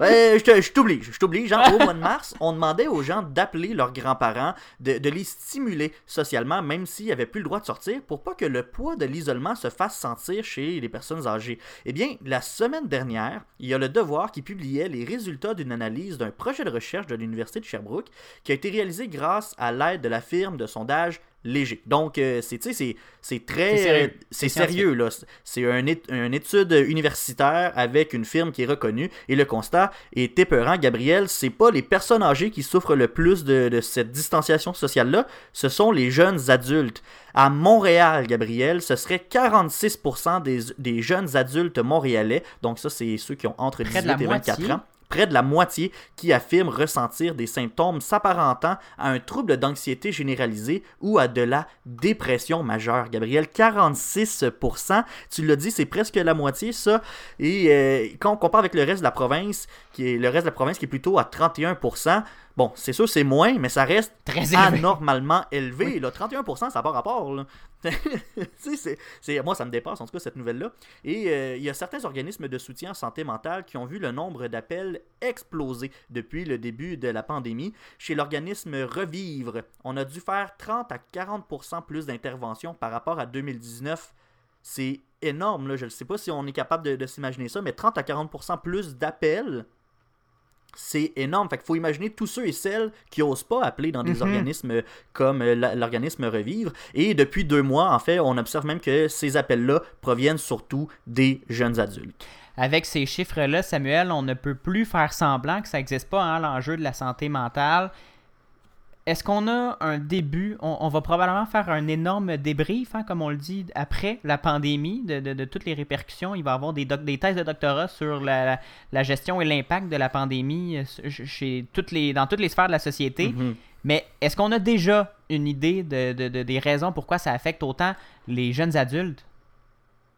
Je t'oblige, je t'oblige. Genre, au mois de mars, on demandait aux gens d'appeler leurs grands-parents, de, de les stimuler socialement, même s'ils n'avaient plus le droit de sortir, pour pas que le poids de l'isolement se fasse sentir chez les personnes âgées. Eh bien, la semaine dernière, il y a le Devoir qui publiait les résultats d'une analyse d'un projet de recherche de l'Université de Sherbrooke qui a été réalisé grâce à l'aide de la firme de sondage léger. Donc, euh, c'est, très... C'est sérieux. euh, sérieux, là. C'est un une étude universitaire avec une firme qui est reconnue. Et le constat est épeurant, Gabriel. C'est pas les personnes âgées qui souffrent le plus de, de cette distanciation sociale-là. Ce sont les jeunes adultes. À Montréal, Gabriel, ce serait 46% des, des jeunes adultes montréalais. Donc ça, c'est ceux qui ont entre Près 18 de la et 24 moitié. ans près de la moitié qui affirment ressentir des symptômes s'apparentant à un trouble d'anxiété généralisée ou à de la dépression majeure. Gabriel, 46%, tu l'as dit, c'est presque la moitié ça. Et euh, quand on compare avec le reste de la province, qui est le reste de la province qui est plutôt à 31%, bon, c'est sûr c'est moins, mais ça reste Très élevé. anormalement élevé. Là, 31%, ça n'a pas rapport. Là. Tu sais, c'est- c'est- moi, ça me dépasse en tout cas cette nouvelle-là. Et euh, il y a certains organismes de soutien en santé mentale qui ont vu le nombre d'appels exploser depuis le début de la pandémie. Chez l'organisme Revivre, on a dû faire 30 à 40% plus d'interventions par rapport à 2019. C'est énorme, là. je ne sais pas si on est capable de, de s'imaginer ça, mais 30 à 40% plus d'appels c'est énorme. Fait qu'il faut imaginer tous ceux et celles qui osent pas appeler dans des Mhm. organismes comme euh, l'organisme Revivre. Et depuis deux mois, en fait, on observe même que ces appels-là proviennent surtout des jeunes adultes. Avec ces chiffres-là, Samuel, on ne peut plus faire semblant que ça n'existe pas, hein, l'enjeu de la santé mentale. Est-ce qu'on a un début, on, on va probablement faire un énorme débrief, hein, comme on le dit, après la pandémie, de, de- de toutes les répercussions. Il va y avoir des, doc- des thèses de doctorat sur la, la- la gestion et l'impact de la pandémie euh, ch- chez toutes les, dans toutes les sphères de la société. Mhm. Mais est-ce qu'on a déjà une idée de, de- de- des raisons pourquoi ça affecte autant les jeunes adultes?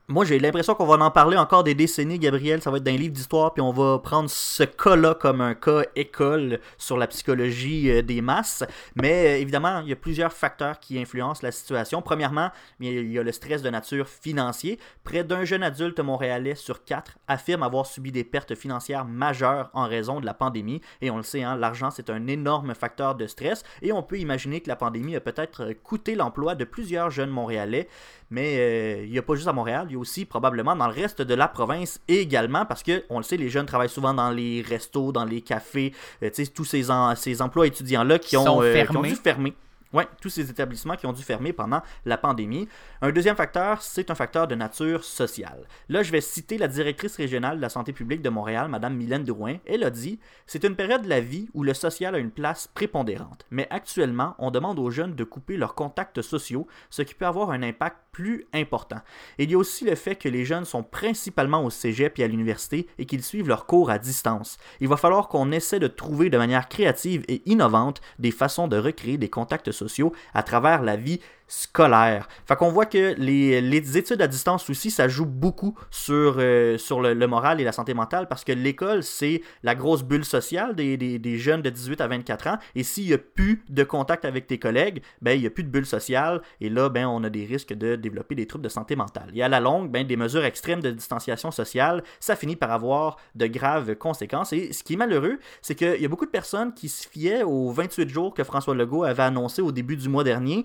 Moi, j'ai l'impression qu'on va en parler encore des décennies, Gabriel. Ça va être dans les livres d'histoire, puis on va prendre ce cas-là comme un cas école sur la psychologie euh, des masses. Mais euh, évidemment, il y a plusieurs facteurs qui influencent la situation. Premièrement, il y a le stress de nature financier. Près d'un jeune adulte montréalais sur quatre affirme avoir subi des pertes financières majeures en raison de la pandémie. Et on le sait, hein, l'argent, c'est un énorme facteur de stress. Et on peut imaginer que la pandémie a peut-être coûté l'emploi de plusieurs jeunes montréalais. Mais euh, il n'y a pas juste à Montréal, il y a aussi probablement dans le reste de la province également, parce que on le sait, les jeunes travaillent souvent dans les restos, dans les cafés, euh, tous ces, en- ces emplois étudiants-là qui, ont, euh, qui ont dû fermer. Ouais, tous ces établissements qui ont dû fermer pendant la pandémie. Un deuxième facteur, c'est un facteur de nature sociale. Là, je vais citer la directrice régionale de la santé publique de Montréal, Madame Mylène Drouin. Elle a dit C'est une période de la vie où le social a une place prépondérante. Mais actuellement, on demande aux jeunes de couper leurs contacts sociaux, ce qui peut avoir un impact plus important. Il y a aussi le fait que les jeunes sont principalement au cégep et à l'université et qu'ils suivent leurs cours à distance. Il va falloir qu'on essaie de trouver de manière créative et innovante des façons de recréer des contacts sociaux à travers la vie scolaire. Fait qu'on voit que les, les études à distance aussi, ça joue beaucoup sur, euh, sur le, moral et la santé mentale parce que l'école, c'est la grosse bulle sociale des, des, des jeunes de 18 à 24 ans. Et s'il n'y a plus de contact avec tes collègues, ben, il n'y a plus de bulle sociale. Et là, ben, on a des risques de développer des troubles de santé mentale. Et à la longue, ben, des mesures extrêmes de distanciation sociale, ça finit par avoir de graves conséquences. Et ce qui est malheureux, c'est qu'il y a beaucoup de personnes qui se fiaient aux 28 jours que François Legault avait annoncé au début du mois dernier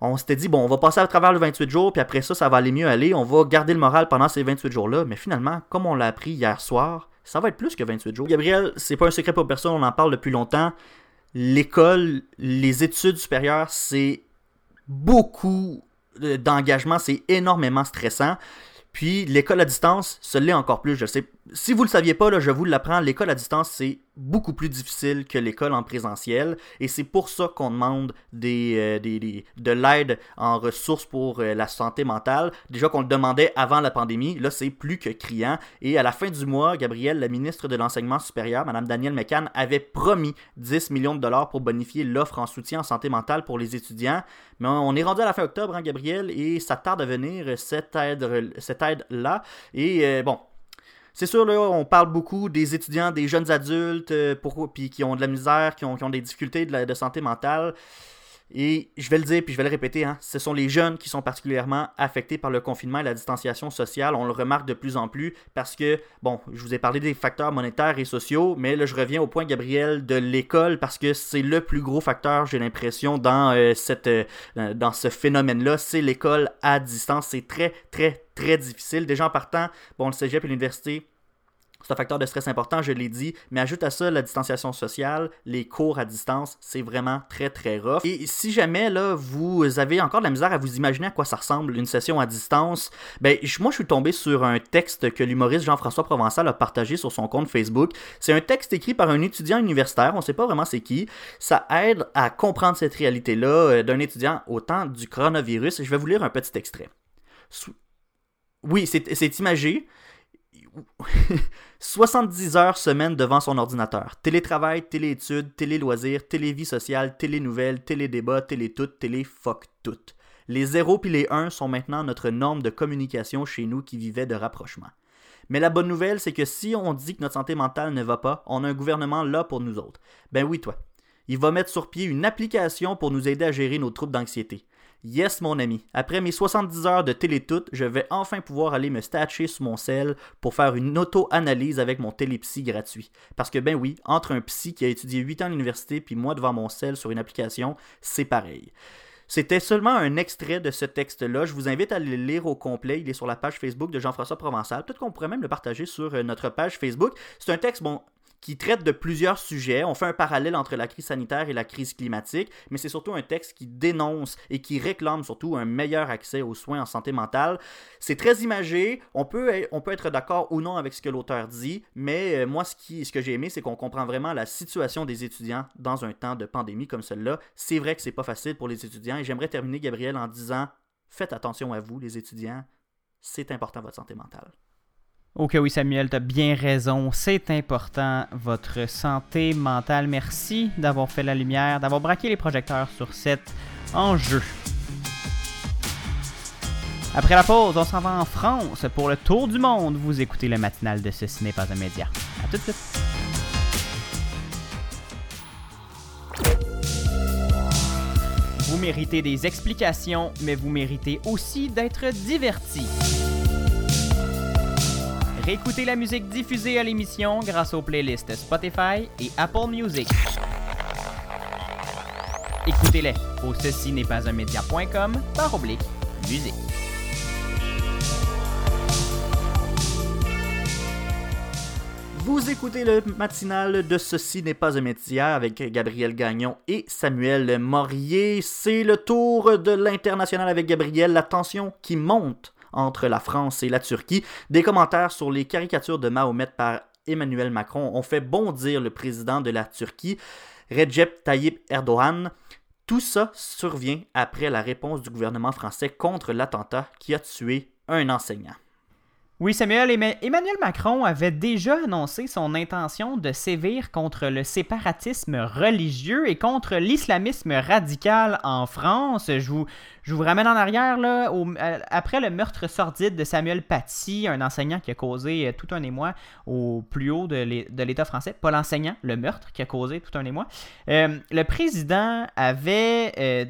on s'était dit, bon, on va passer à travers le 28 jours, puis après ça, ça va aller mieux aller. On va garder le moral pendant ces 28 jours-là. Mais finalement, comme on l'a appris hier soir, ça va être plus que 28 jours. Gabriel, c'est pas un secret pour personne, on en parle depuis longtemps. L'école, les études supérieures, c'est beaucoup euh, d'engagement, c'est énormément stressant. Puis l'école à distance, ce l'est encore plus. Je sais. Si vous le saviez pas, là, je vous l'apprends, l'école à distance, c'est beaucoup plus difficile que l'école en présentiel. Et c'est pour ça qu'on demande des, euh, des- de l'aide en ressources pour euh, la santé mentale. Déjà qu'on le demandait avant la pandémie, là c'est plus que criant. Et à la fin du mois, Gabrielle, la ministre de l'Enseignement supérieur, Mme Danielle McCann, avait promis 10 millions de dollars pour bonifier l'offre en soutien en santé mentale pour les étudiants. Mais on est rendu à la fin octobre, hein, Gabriel, et ça tarde à venir cette aide- cette aide-là. et euh, bon, c'est sûr, là, on parle beaucoup des étudiants, des jeunes adultes, euh, puis qui ont de la misère, qui ont, des difficultés de, santé mentale. Et je vais le dire, puis je vais le répéter, hein, ce sont les jeunes qui sont particulièrement affectés par le confinement et la distanciation sociale. On le remarque de plus en plus parce que, bon, je vous ai parlé des facteurs monétaires et sociaux, mais là, je reviens au point, Gabriel, de l'école parce que c'est le plus gros facteur, j'ai l'impression, dans, euh, euh, dans ce phénomène-là. C'est l'école à distance. C'est très, très, très difficile. Déjà en partant, bon, le cégep et l'université, c'est un facteur de stress important, je l'ai dit, mais ajoute à ça la distanciation sociale, les cours à distance, c'est vraiment très très rough. Et si jamais là vous avez encore de la misère à vous imaginer à quoi ça ressemble une session à distance, ben moi je suis tombé sur un texte que l'humoriste Jean-François Provençal a partagé sur son compte Facebook. C'est un texte écrit par un étudiant universitaire, on sait pas vraiment c'est qui. Ça aide à comprendre cette réalité-là euh, d'un étudiant au temps du coronavirus. Je vais vous lire un petit extrait. Oui, c'est c'est imagé. 70 heures semaine devant son ordinateur. Télétravail, téléétudes, télé-loisirs, télé-vie sociale, télé-nouvelles, télé-débat, télé-tout, télé-fuck tout. Les 0 puis les 1 sont maintenant notre norme de communication chez nous qui vivait de rapprochement. Mais la bonne nouvelle, c'est que si on dit que notre santé mentale ne va pas, on a un gouvernement là pour nous autres. Ben oui, toi. Il va mettre sur pied une application pour nous aider à gérer nos troubles d'anxiété. Yes, mon ami. Après mes 70 heures de télétoute, je vais enfin pouvoir aller me statcher sur mon sel pour faire une auto-analyse avec mon télépsy gratuit. Parce que, ben oui, entre un psy qui a étudié 8 ans à l'université puis moi devant mon sel sur une application, c'est pareil. C'était seulement un extrait de ce texte-là. Je vous invite à le lire au complet. Il est sur la page Facebook de Jean-François Provençal. Peut-être qu'on pourrait même le partager sur euh, notre page Facebook. C'est un texte, bon, qui traite de plusieurs sujets. On fait un parallèle entre la crise sanitaire et la crise climatique, mais c'est surtout un texte qui dénonce et qui réclame surtout un meilleur accès aux soins en santé mentale. C'est très imagé, on peut, on peut être d'accord ou non avec ce que l'auteur dit, mais euh, moi, ce, qui, ce que j'ai aimé, c'est qu'on comprend vraiment la situation des étudiants dans un temps de pandémie comme celle-là. C'est vrai que c'est pas facile pour les étudiants et j'aimerais terminer, Gabriel, en disant faites attention à vous, les étudiants. C'est important votre santé mentale. Ok, oui, Samuel, tu as bien raison. C'est important, votre santé mentale. Merci d'avoir fait la lumière, d'avoir braqué les projecteurs sur cet enjeu. Après la pause, on s'en va en France pour le tour du monde. Vous écoutez le matinal de Ceci n'est pas un média. À tout de suite. Vous méritez des explications, mais vous méritez aussi d'être divertis. Réécoutez la musique diffusée à l'émission grâce aux playlists Spotify et Apple Music. Écoutez-les au ceci n'est pas un média.com par oblique musique. Vous écoutez le matinal de Ceci n'est pas un métier avec Gabriel Gagnon et Samuel Morier. C'est le tour de l'international avec Gabriel, la tension qui monte entre la France et la Turquie. Des commentaires sur les caricatures de Mahomet par Emmanuel Macron ont fait bondir le président de la Turquie, Recep Tayyip Erdogan. Tout ça survient après la réponse du gouvernement français contre l'attentat qui a tué un enseignant. Oui, Samuel, Emma- Emmanuel Macron avait déjà annoncé son intention de sévir contre le séparatisme religieux et contre l'islamisme radical en France. Je vous, je vous ramène en arrière, là, à- après le meurtre sordide de Samuel Paty, un enseignant qui a causé euh, tout un émoi au plus haut de l'É- de l'État français. Pas l'enseignant, le meurtre qui a causé tout un émoi. Euh, le président avait... euh,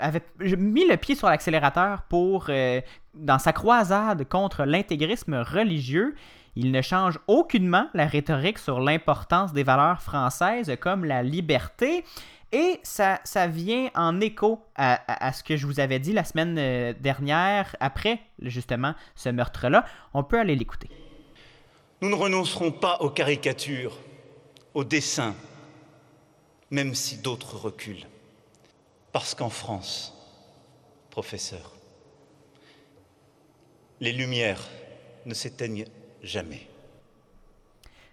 avait mis le pied sur l'accélérateur pour, euh, dans sa croisade contre l'intégrisme religieux, il ne change aucunement la rhétorique sur l'importance des valeurs françaises comme la liberté. Et ça, ça vient en écho à, ce que je vous avais dit la semaine euh, dernière, après justement ce meurtre-là. On peut aller l'écouter. Nous ne renoncerons pas aux caricatures, aux dessins, même si d'autres reculent. Parce qu'en France, professeur, les lumières ne s'éteignent jamais.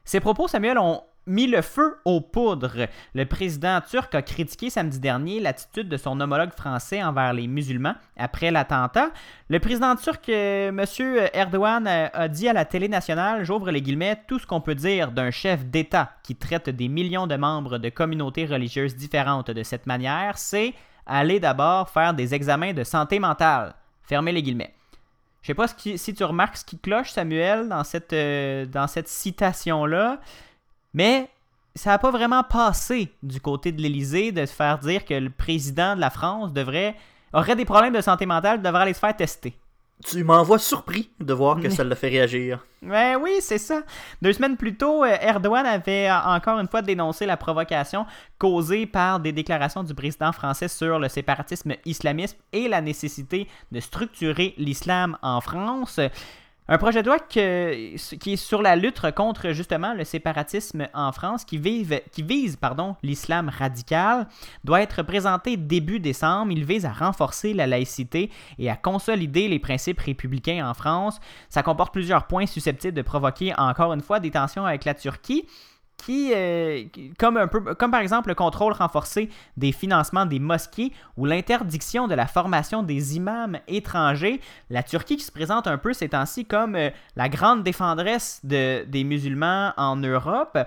Ces propos, Samuel, ont mis le feu aux poudres. Le président turc a critiqué samedi dernier l'attitude de son homologue français envers les musulmans après l'attentat. Le président turc, euh, M. Erdogan, euh, a dit à la télé nationale, j'ouvre les guillemets, tout ce qu'on peut dire d'un chef d'État qui traite des millions de membres de communautés religieuses différentes de cette manière, c'est aller d'abord faire des examens de santé mentale. Fermez les guillemets. Je sais pas si tu remarques ce qui cloche, Samuel, dans cette, euh, dans cette citation-là, mais ça n'a pas vraiment passé du côté de l'Élysée de se faire dire que le président de la France devrait aurait des problèmes de santé mentale, devrait aller se faire tester. Tu m'envoies surpris de voir que ça l'a fait réagir. Ouais, oui, c'est ça. Deux semaines plus tôt, euh, Erdogan avait euh, encore une fois dénoncé la provocation causée par des déclarations du président français sur le séparatisme islamiste et la nécessité de structurer l'islam en France. Un projet de loi qui est sur la lutte contre justement le séparatisme en France, qui, vise l'islam radical, doit être présenté début décembre. Il vise à renforcer la laïcité et à consolider les principes républicains en France. Ça comporte plusieurs points susceptibles de provoquer encore une fois des tensions avec la Turquie qui, euh, comme, par exemple le contrôle renforcé des financements des mosquées ou l'interdiction de la formation des imams étrangers, la Turquie qui se présente un peu ces temps-ci comme euh, la grande défendresse de- des musulmans en Europe.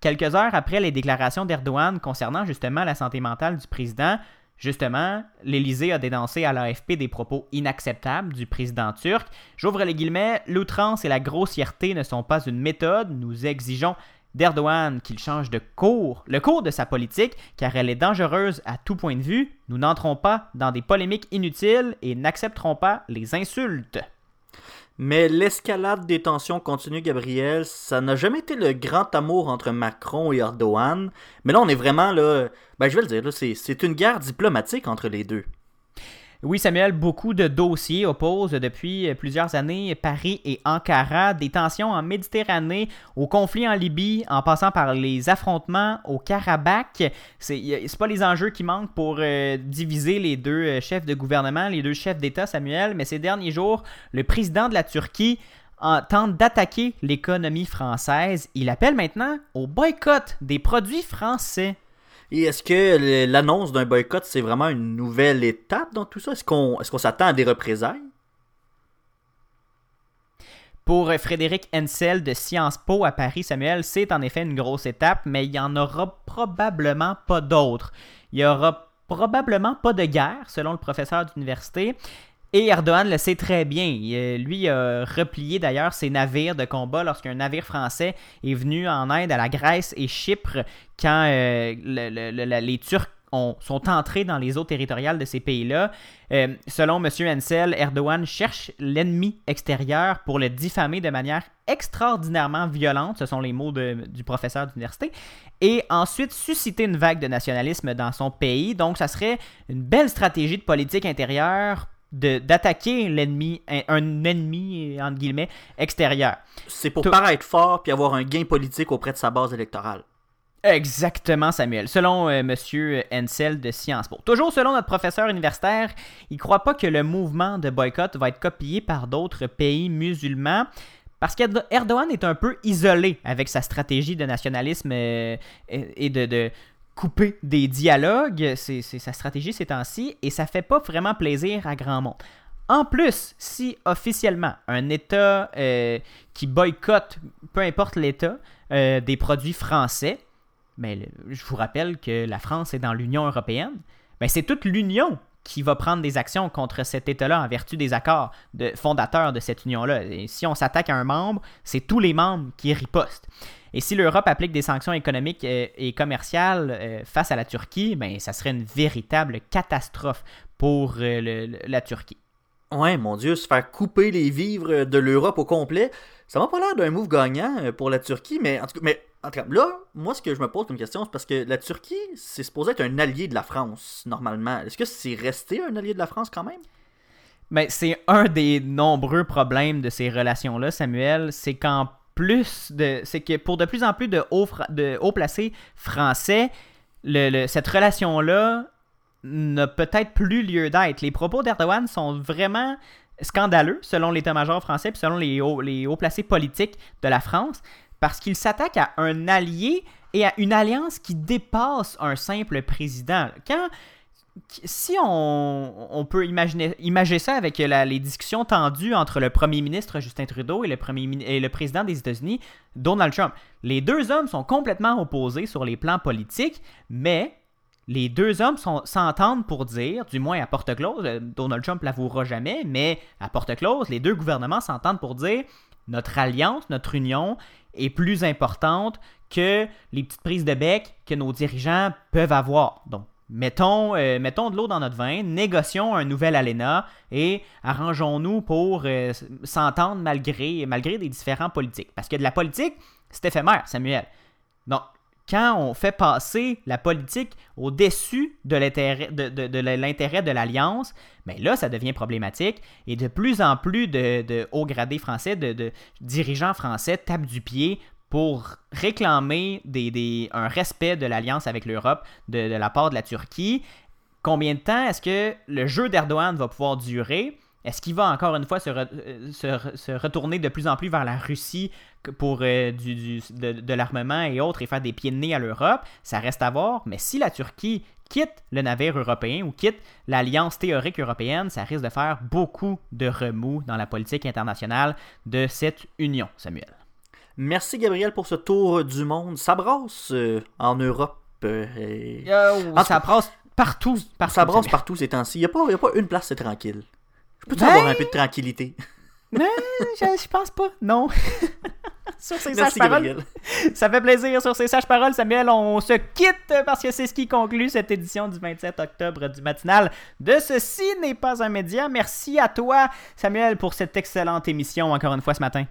Quelques heures après les déclarations d'Erdogan concernant justement la santé mentale du président, Justement, l'Élysée a dénoncé à l'AFP des propos inacceptables du président turc. J'ouvre les guillemets, l'outrance et la grossièreté ne sont pas une méthode, nous exigeons d'Erdogan qu'il change de cours, le cours de sa politique, car elle est dangereuse à tout point de vue. Nous n'entrons pas dans des polémiques inutiles et n'accepterons pas les insultes. Mais l'escalade des tensions continue, Gabriel. Ça n'a jamais été le grand amour entre Macron et Erdogan. Mais là, on est vraiment là. Ben, je vais le dire, c'est une guerre diplomatique entre les deux. Oui, Samuel, beaucoup de dossiers opposent depuis plusieurs années Paris et Ankara, des tensions en Méditerranée, au conflit en Libye, en passant par les affrontements au Karabakh. C'est pas les enjeux qui manquent pour euh, diviser les deux euh, chefs de gouvernement, les deux chefs d'État, Samuel, mais ces derniers jours, le président de la Turquie en- tente d'attaquer l'économie française. Il appelle maintenant au boycott des produits français. Et est-ce que l'annonce d'un boycott, c'est vraiment une nouvelle étape dans tout ça? Est-ce qu'on, qu'on s'attend à des représailles? Pour euh, Frédéric Hensel de Sciences Po à Paris, Samuel, c'est en effet une grosse étape, mais il n'y en aura probablement pas d'autres. Il n'y aura probablement pas de guerre, selon le professeur d'université. Et Erdogan le sait très bien. Il, euh, lui a replié d'ailleurs ses navires de combat lorsqu'un navire français est venu en aide à la Grèce et Chypre quand euh, les Turcs ont- sont entrés dans les eaux territoriales de ces pays-là. Euh, selon M. Hensel, Erdogan cherche l'ennemi extérieur pour le diffamer de manière extraordinairement violente, ce sont les mots du professeur d'université, et ensuite susciter une vague de nationalisme dans son pays. Donc, ça serait une belle stratégie de politique intérieure d'attaquer l'ennemi, un, un ennemi, entre guillemets, extérieur. C'est pour Tout- paraître fort puis avoir un gain politique auprès de sa base électorale. Exactement, Samuel. Selon euh, Monsieur Hensel de Sciences Po. Toujours selon notre professeur universitaire, il ne croit pas que le mouvement de boycott va être copié par d'autres pays musulmans. Parce qu'Erdogan est un peu isolé avec sa stratégie de nationalisme euh, et et de, de couper des dialogues. C'est sa stratégie ces temps-ci et ça fait pas vraiment plaisir à grand monde. En plus, si officiellement un État euh, qui boycotte, peu importe l'État, euh, des produits français, mais je vous rappelle que la France est dans l'Union européenne, ben c'est toute l'Union qui va prendre des actions contre cet État-là en vertu des accords de, fondateurs de cette Union-là. Et si on s'attaque à un membre, c'est tous les membres qui ripostent. Et si l'Europe applique des sanctions économiques euh, et commerciales euh, face à la Turquie, ben, ça serait une véritable catastrophe pour euh, la Turquie. Ouais, mon Dieu, se faire couper les vivres de l'Europe au complet, ça m'a pas l'air d'un move gagnant pour la Turquie, mais en tout cas, mais, en tout cas, là, moi, ce que je me pose comme question, c'est parce que la Turquie, c'est supposé être un allié de la France, normalement. Est-ce que c'est resté un allié de la France quand même? Mais c'est un des nombreux problèmes de ces relations-là, Samuel, c'est qu'en plus de. C'est que pour de plus en plus de hauts, hauts placés français, cette relation-là n'a peut-être plus lieu d'être. Les propos d'Erdogan sont vraiment scandaleux, selon l'état-major français, puis selon les hauts, les hauts placés politiques de la France, parce qu'il s'attaque à un allié et à une alliance qui dépasse un simple président. Quand si on, peut imaginer, imaginer ça avec les discussions tendues entre le premier ministre Justin Trudeau et le, premier, et le président des États-Unis, Donald Trump, les deux hommes sont complètement opposés sur les plans politiques, mais les deux hommes s'entendent pour dire, du moins à porte close, euh, Donald Trump l'avouera jamais, mais à porte close, les deux gouvernements s'entendent pour dire notre alliance, notre union est plus importante que les petites prises de bec que nos dirigeants peuvent avoir. Donc, mettons, euh, de l'eau dans notre vin, négocions un nouvel ALENA et arrangeons-nous pour euh, s'entendre malgré, malgré des différents politiques. Parce que de la politique, c'est éphémère, Samuel. Donc, quand on fait passer la politique au-dessus de l'intérêt de, l'Alliance, mais là, ça devient problématique et de plus en plus de, hauts gradés français, de, dirigeants français tapent du pied pour réclamer un respect de l'alliance avec l'Europe de la part de la Turquie. Combien de temps est-ce que le jeu d'Erdogan va pouvoir durer? Est-ce qu'il va encore une fois se, re- euh, se re- se retourner de plus en plus vers la Russie pour euh, du, du- de, de l'armement et autres et faire des pieds de nez à l'Europe? Ça reste à voir. Mais si la Turquie quitte le navire européen ou quitte l'alliance théorique européenne, ça risque de faire beaucoup de remous dans la politique internationale de cette union, Samuel. Merci Gabriel pour ce tour du monde. Ça brasse euh, en Europe. euh, En ça brasse partout. partout ça brasse partout ces temps-ci. Il n'y a, pas- y a pas une place, c'est tranquille. Peux-tu Ben- avoir un peu de tranquillité? Non, je, je pense pas. Non. sur ces sages paroles. Ça fait plaisir. Sur ces sages paroles, Samuel, on se quitte parce que c'est ce qui conclut cette édition du 27 octobre du matinal de Ceci n'est pas un média. Merci à toi, Samuel, pour cette excellente émission encore une fois ce matin.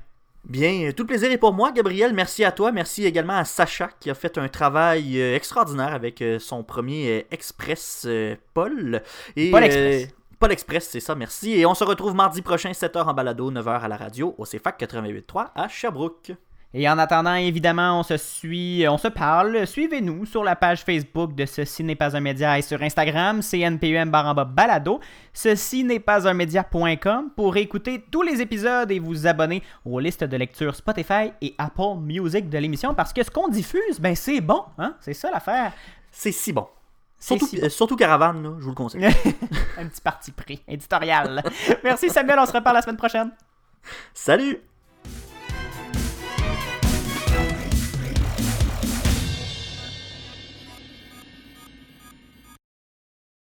Bien, euh, tout le plaisir est pour moi, Gabriel. Merci à toi. Merci également à Sacha qui a fait un travail euh, extraordinaire avec euh, son premier Express Paul. Et, Paul Express. Paul Express, c'est ça, merci. Et on se retrouve mardi prochain, 7h en balado, 9h à la radio, au CFAC 88.3 à Sherbrooke. Et en attendant, évidemment, on se suit, on se parle. Suivez-nous sur la page Facebook de Ceci n'est pas un média et sur Instagram, CNPUM baramba balado. Ceci n'est pas un média.com pour écouter tous les épisodes et vous abonner aux listes de lecture Spotify et Apple Music de l'émission parce que ce qu'on diffuse, ben c'est bon, hein? C'est ça l'affaire. C'est si bon. C'est Surtout, si bon. euh, surtout Caravane, là, je vous le conseille. Un petit parti pris, éditorial. Merci Samuel, on se reparle la semaine prochaine. Salut!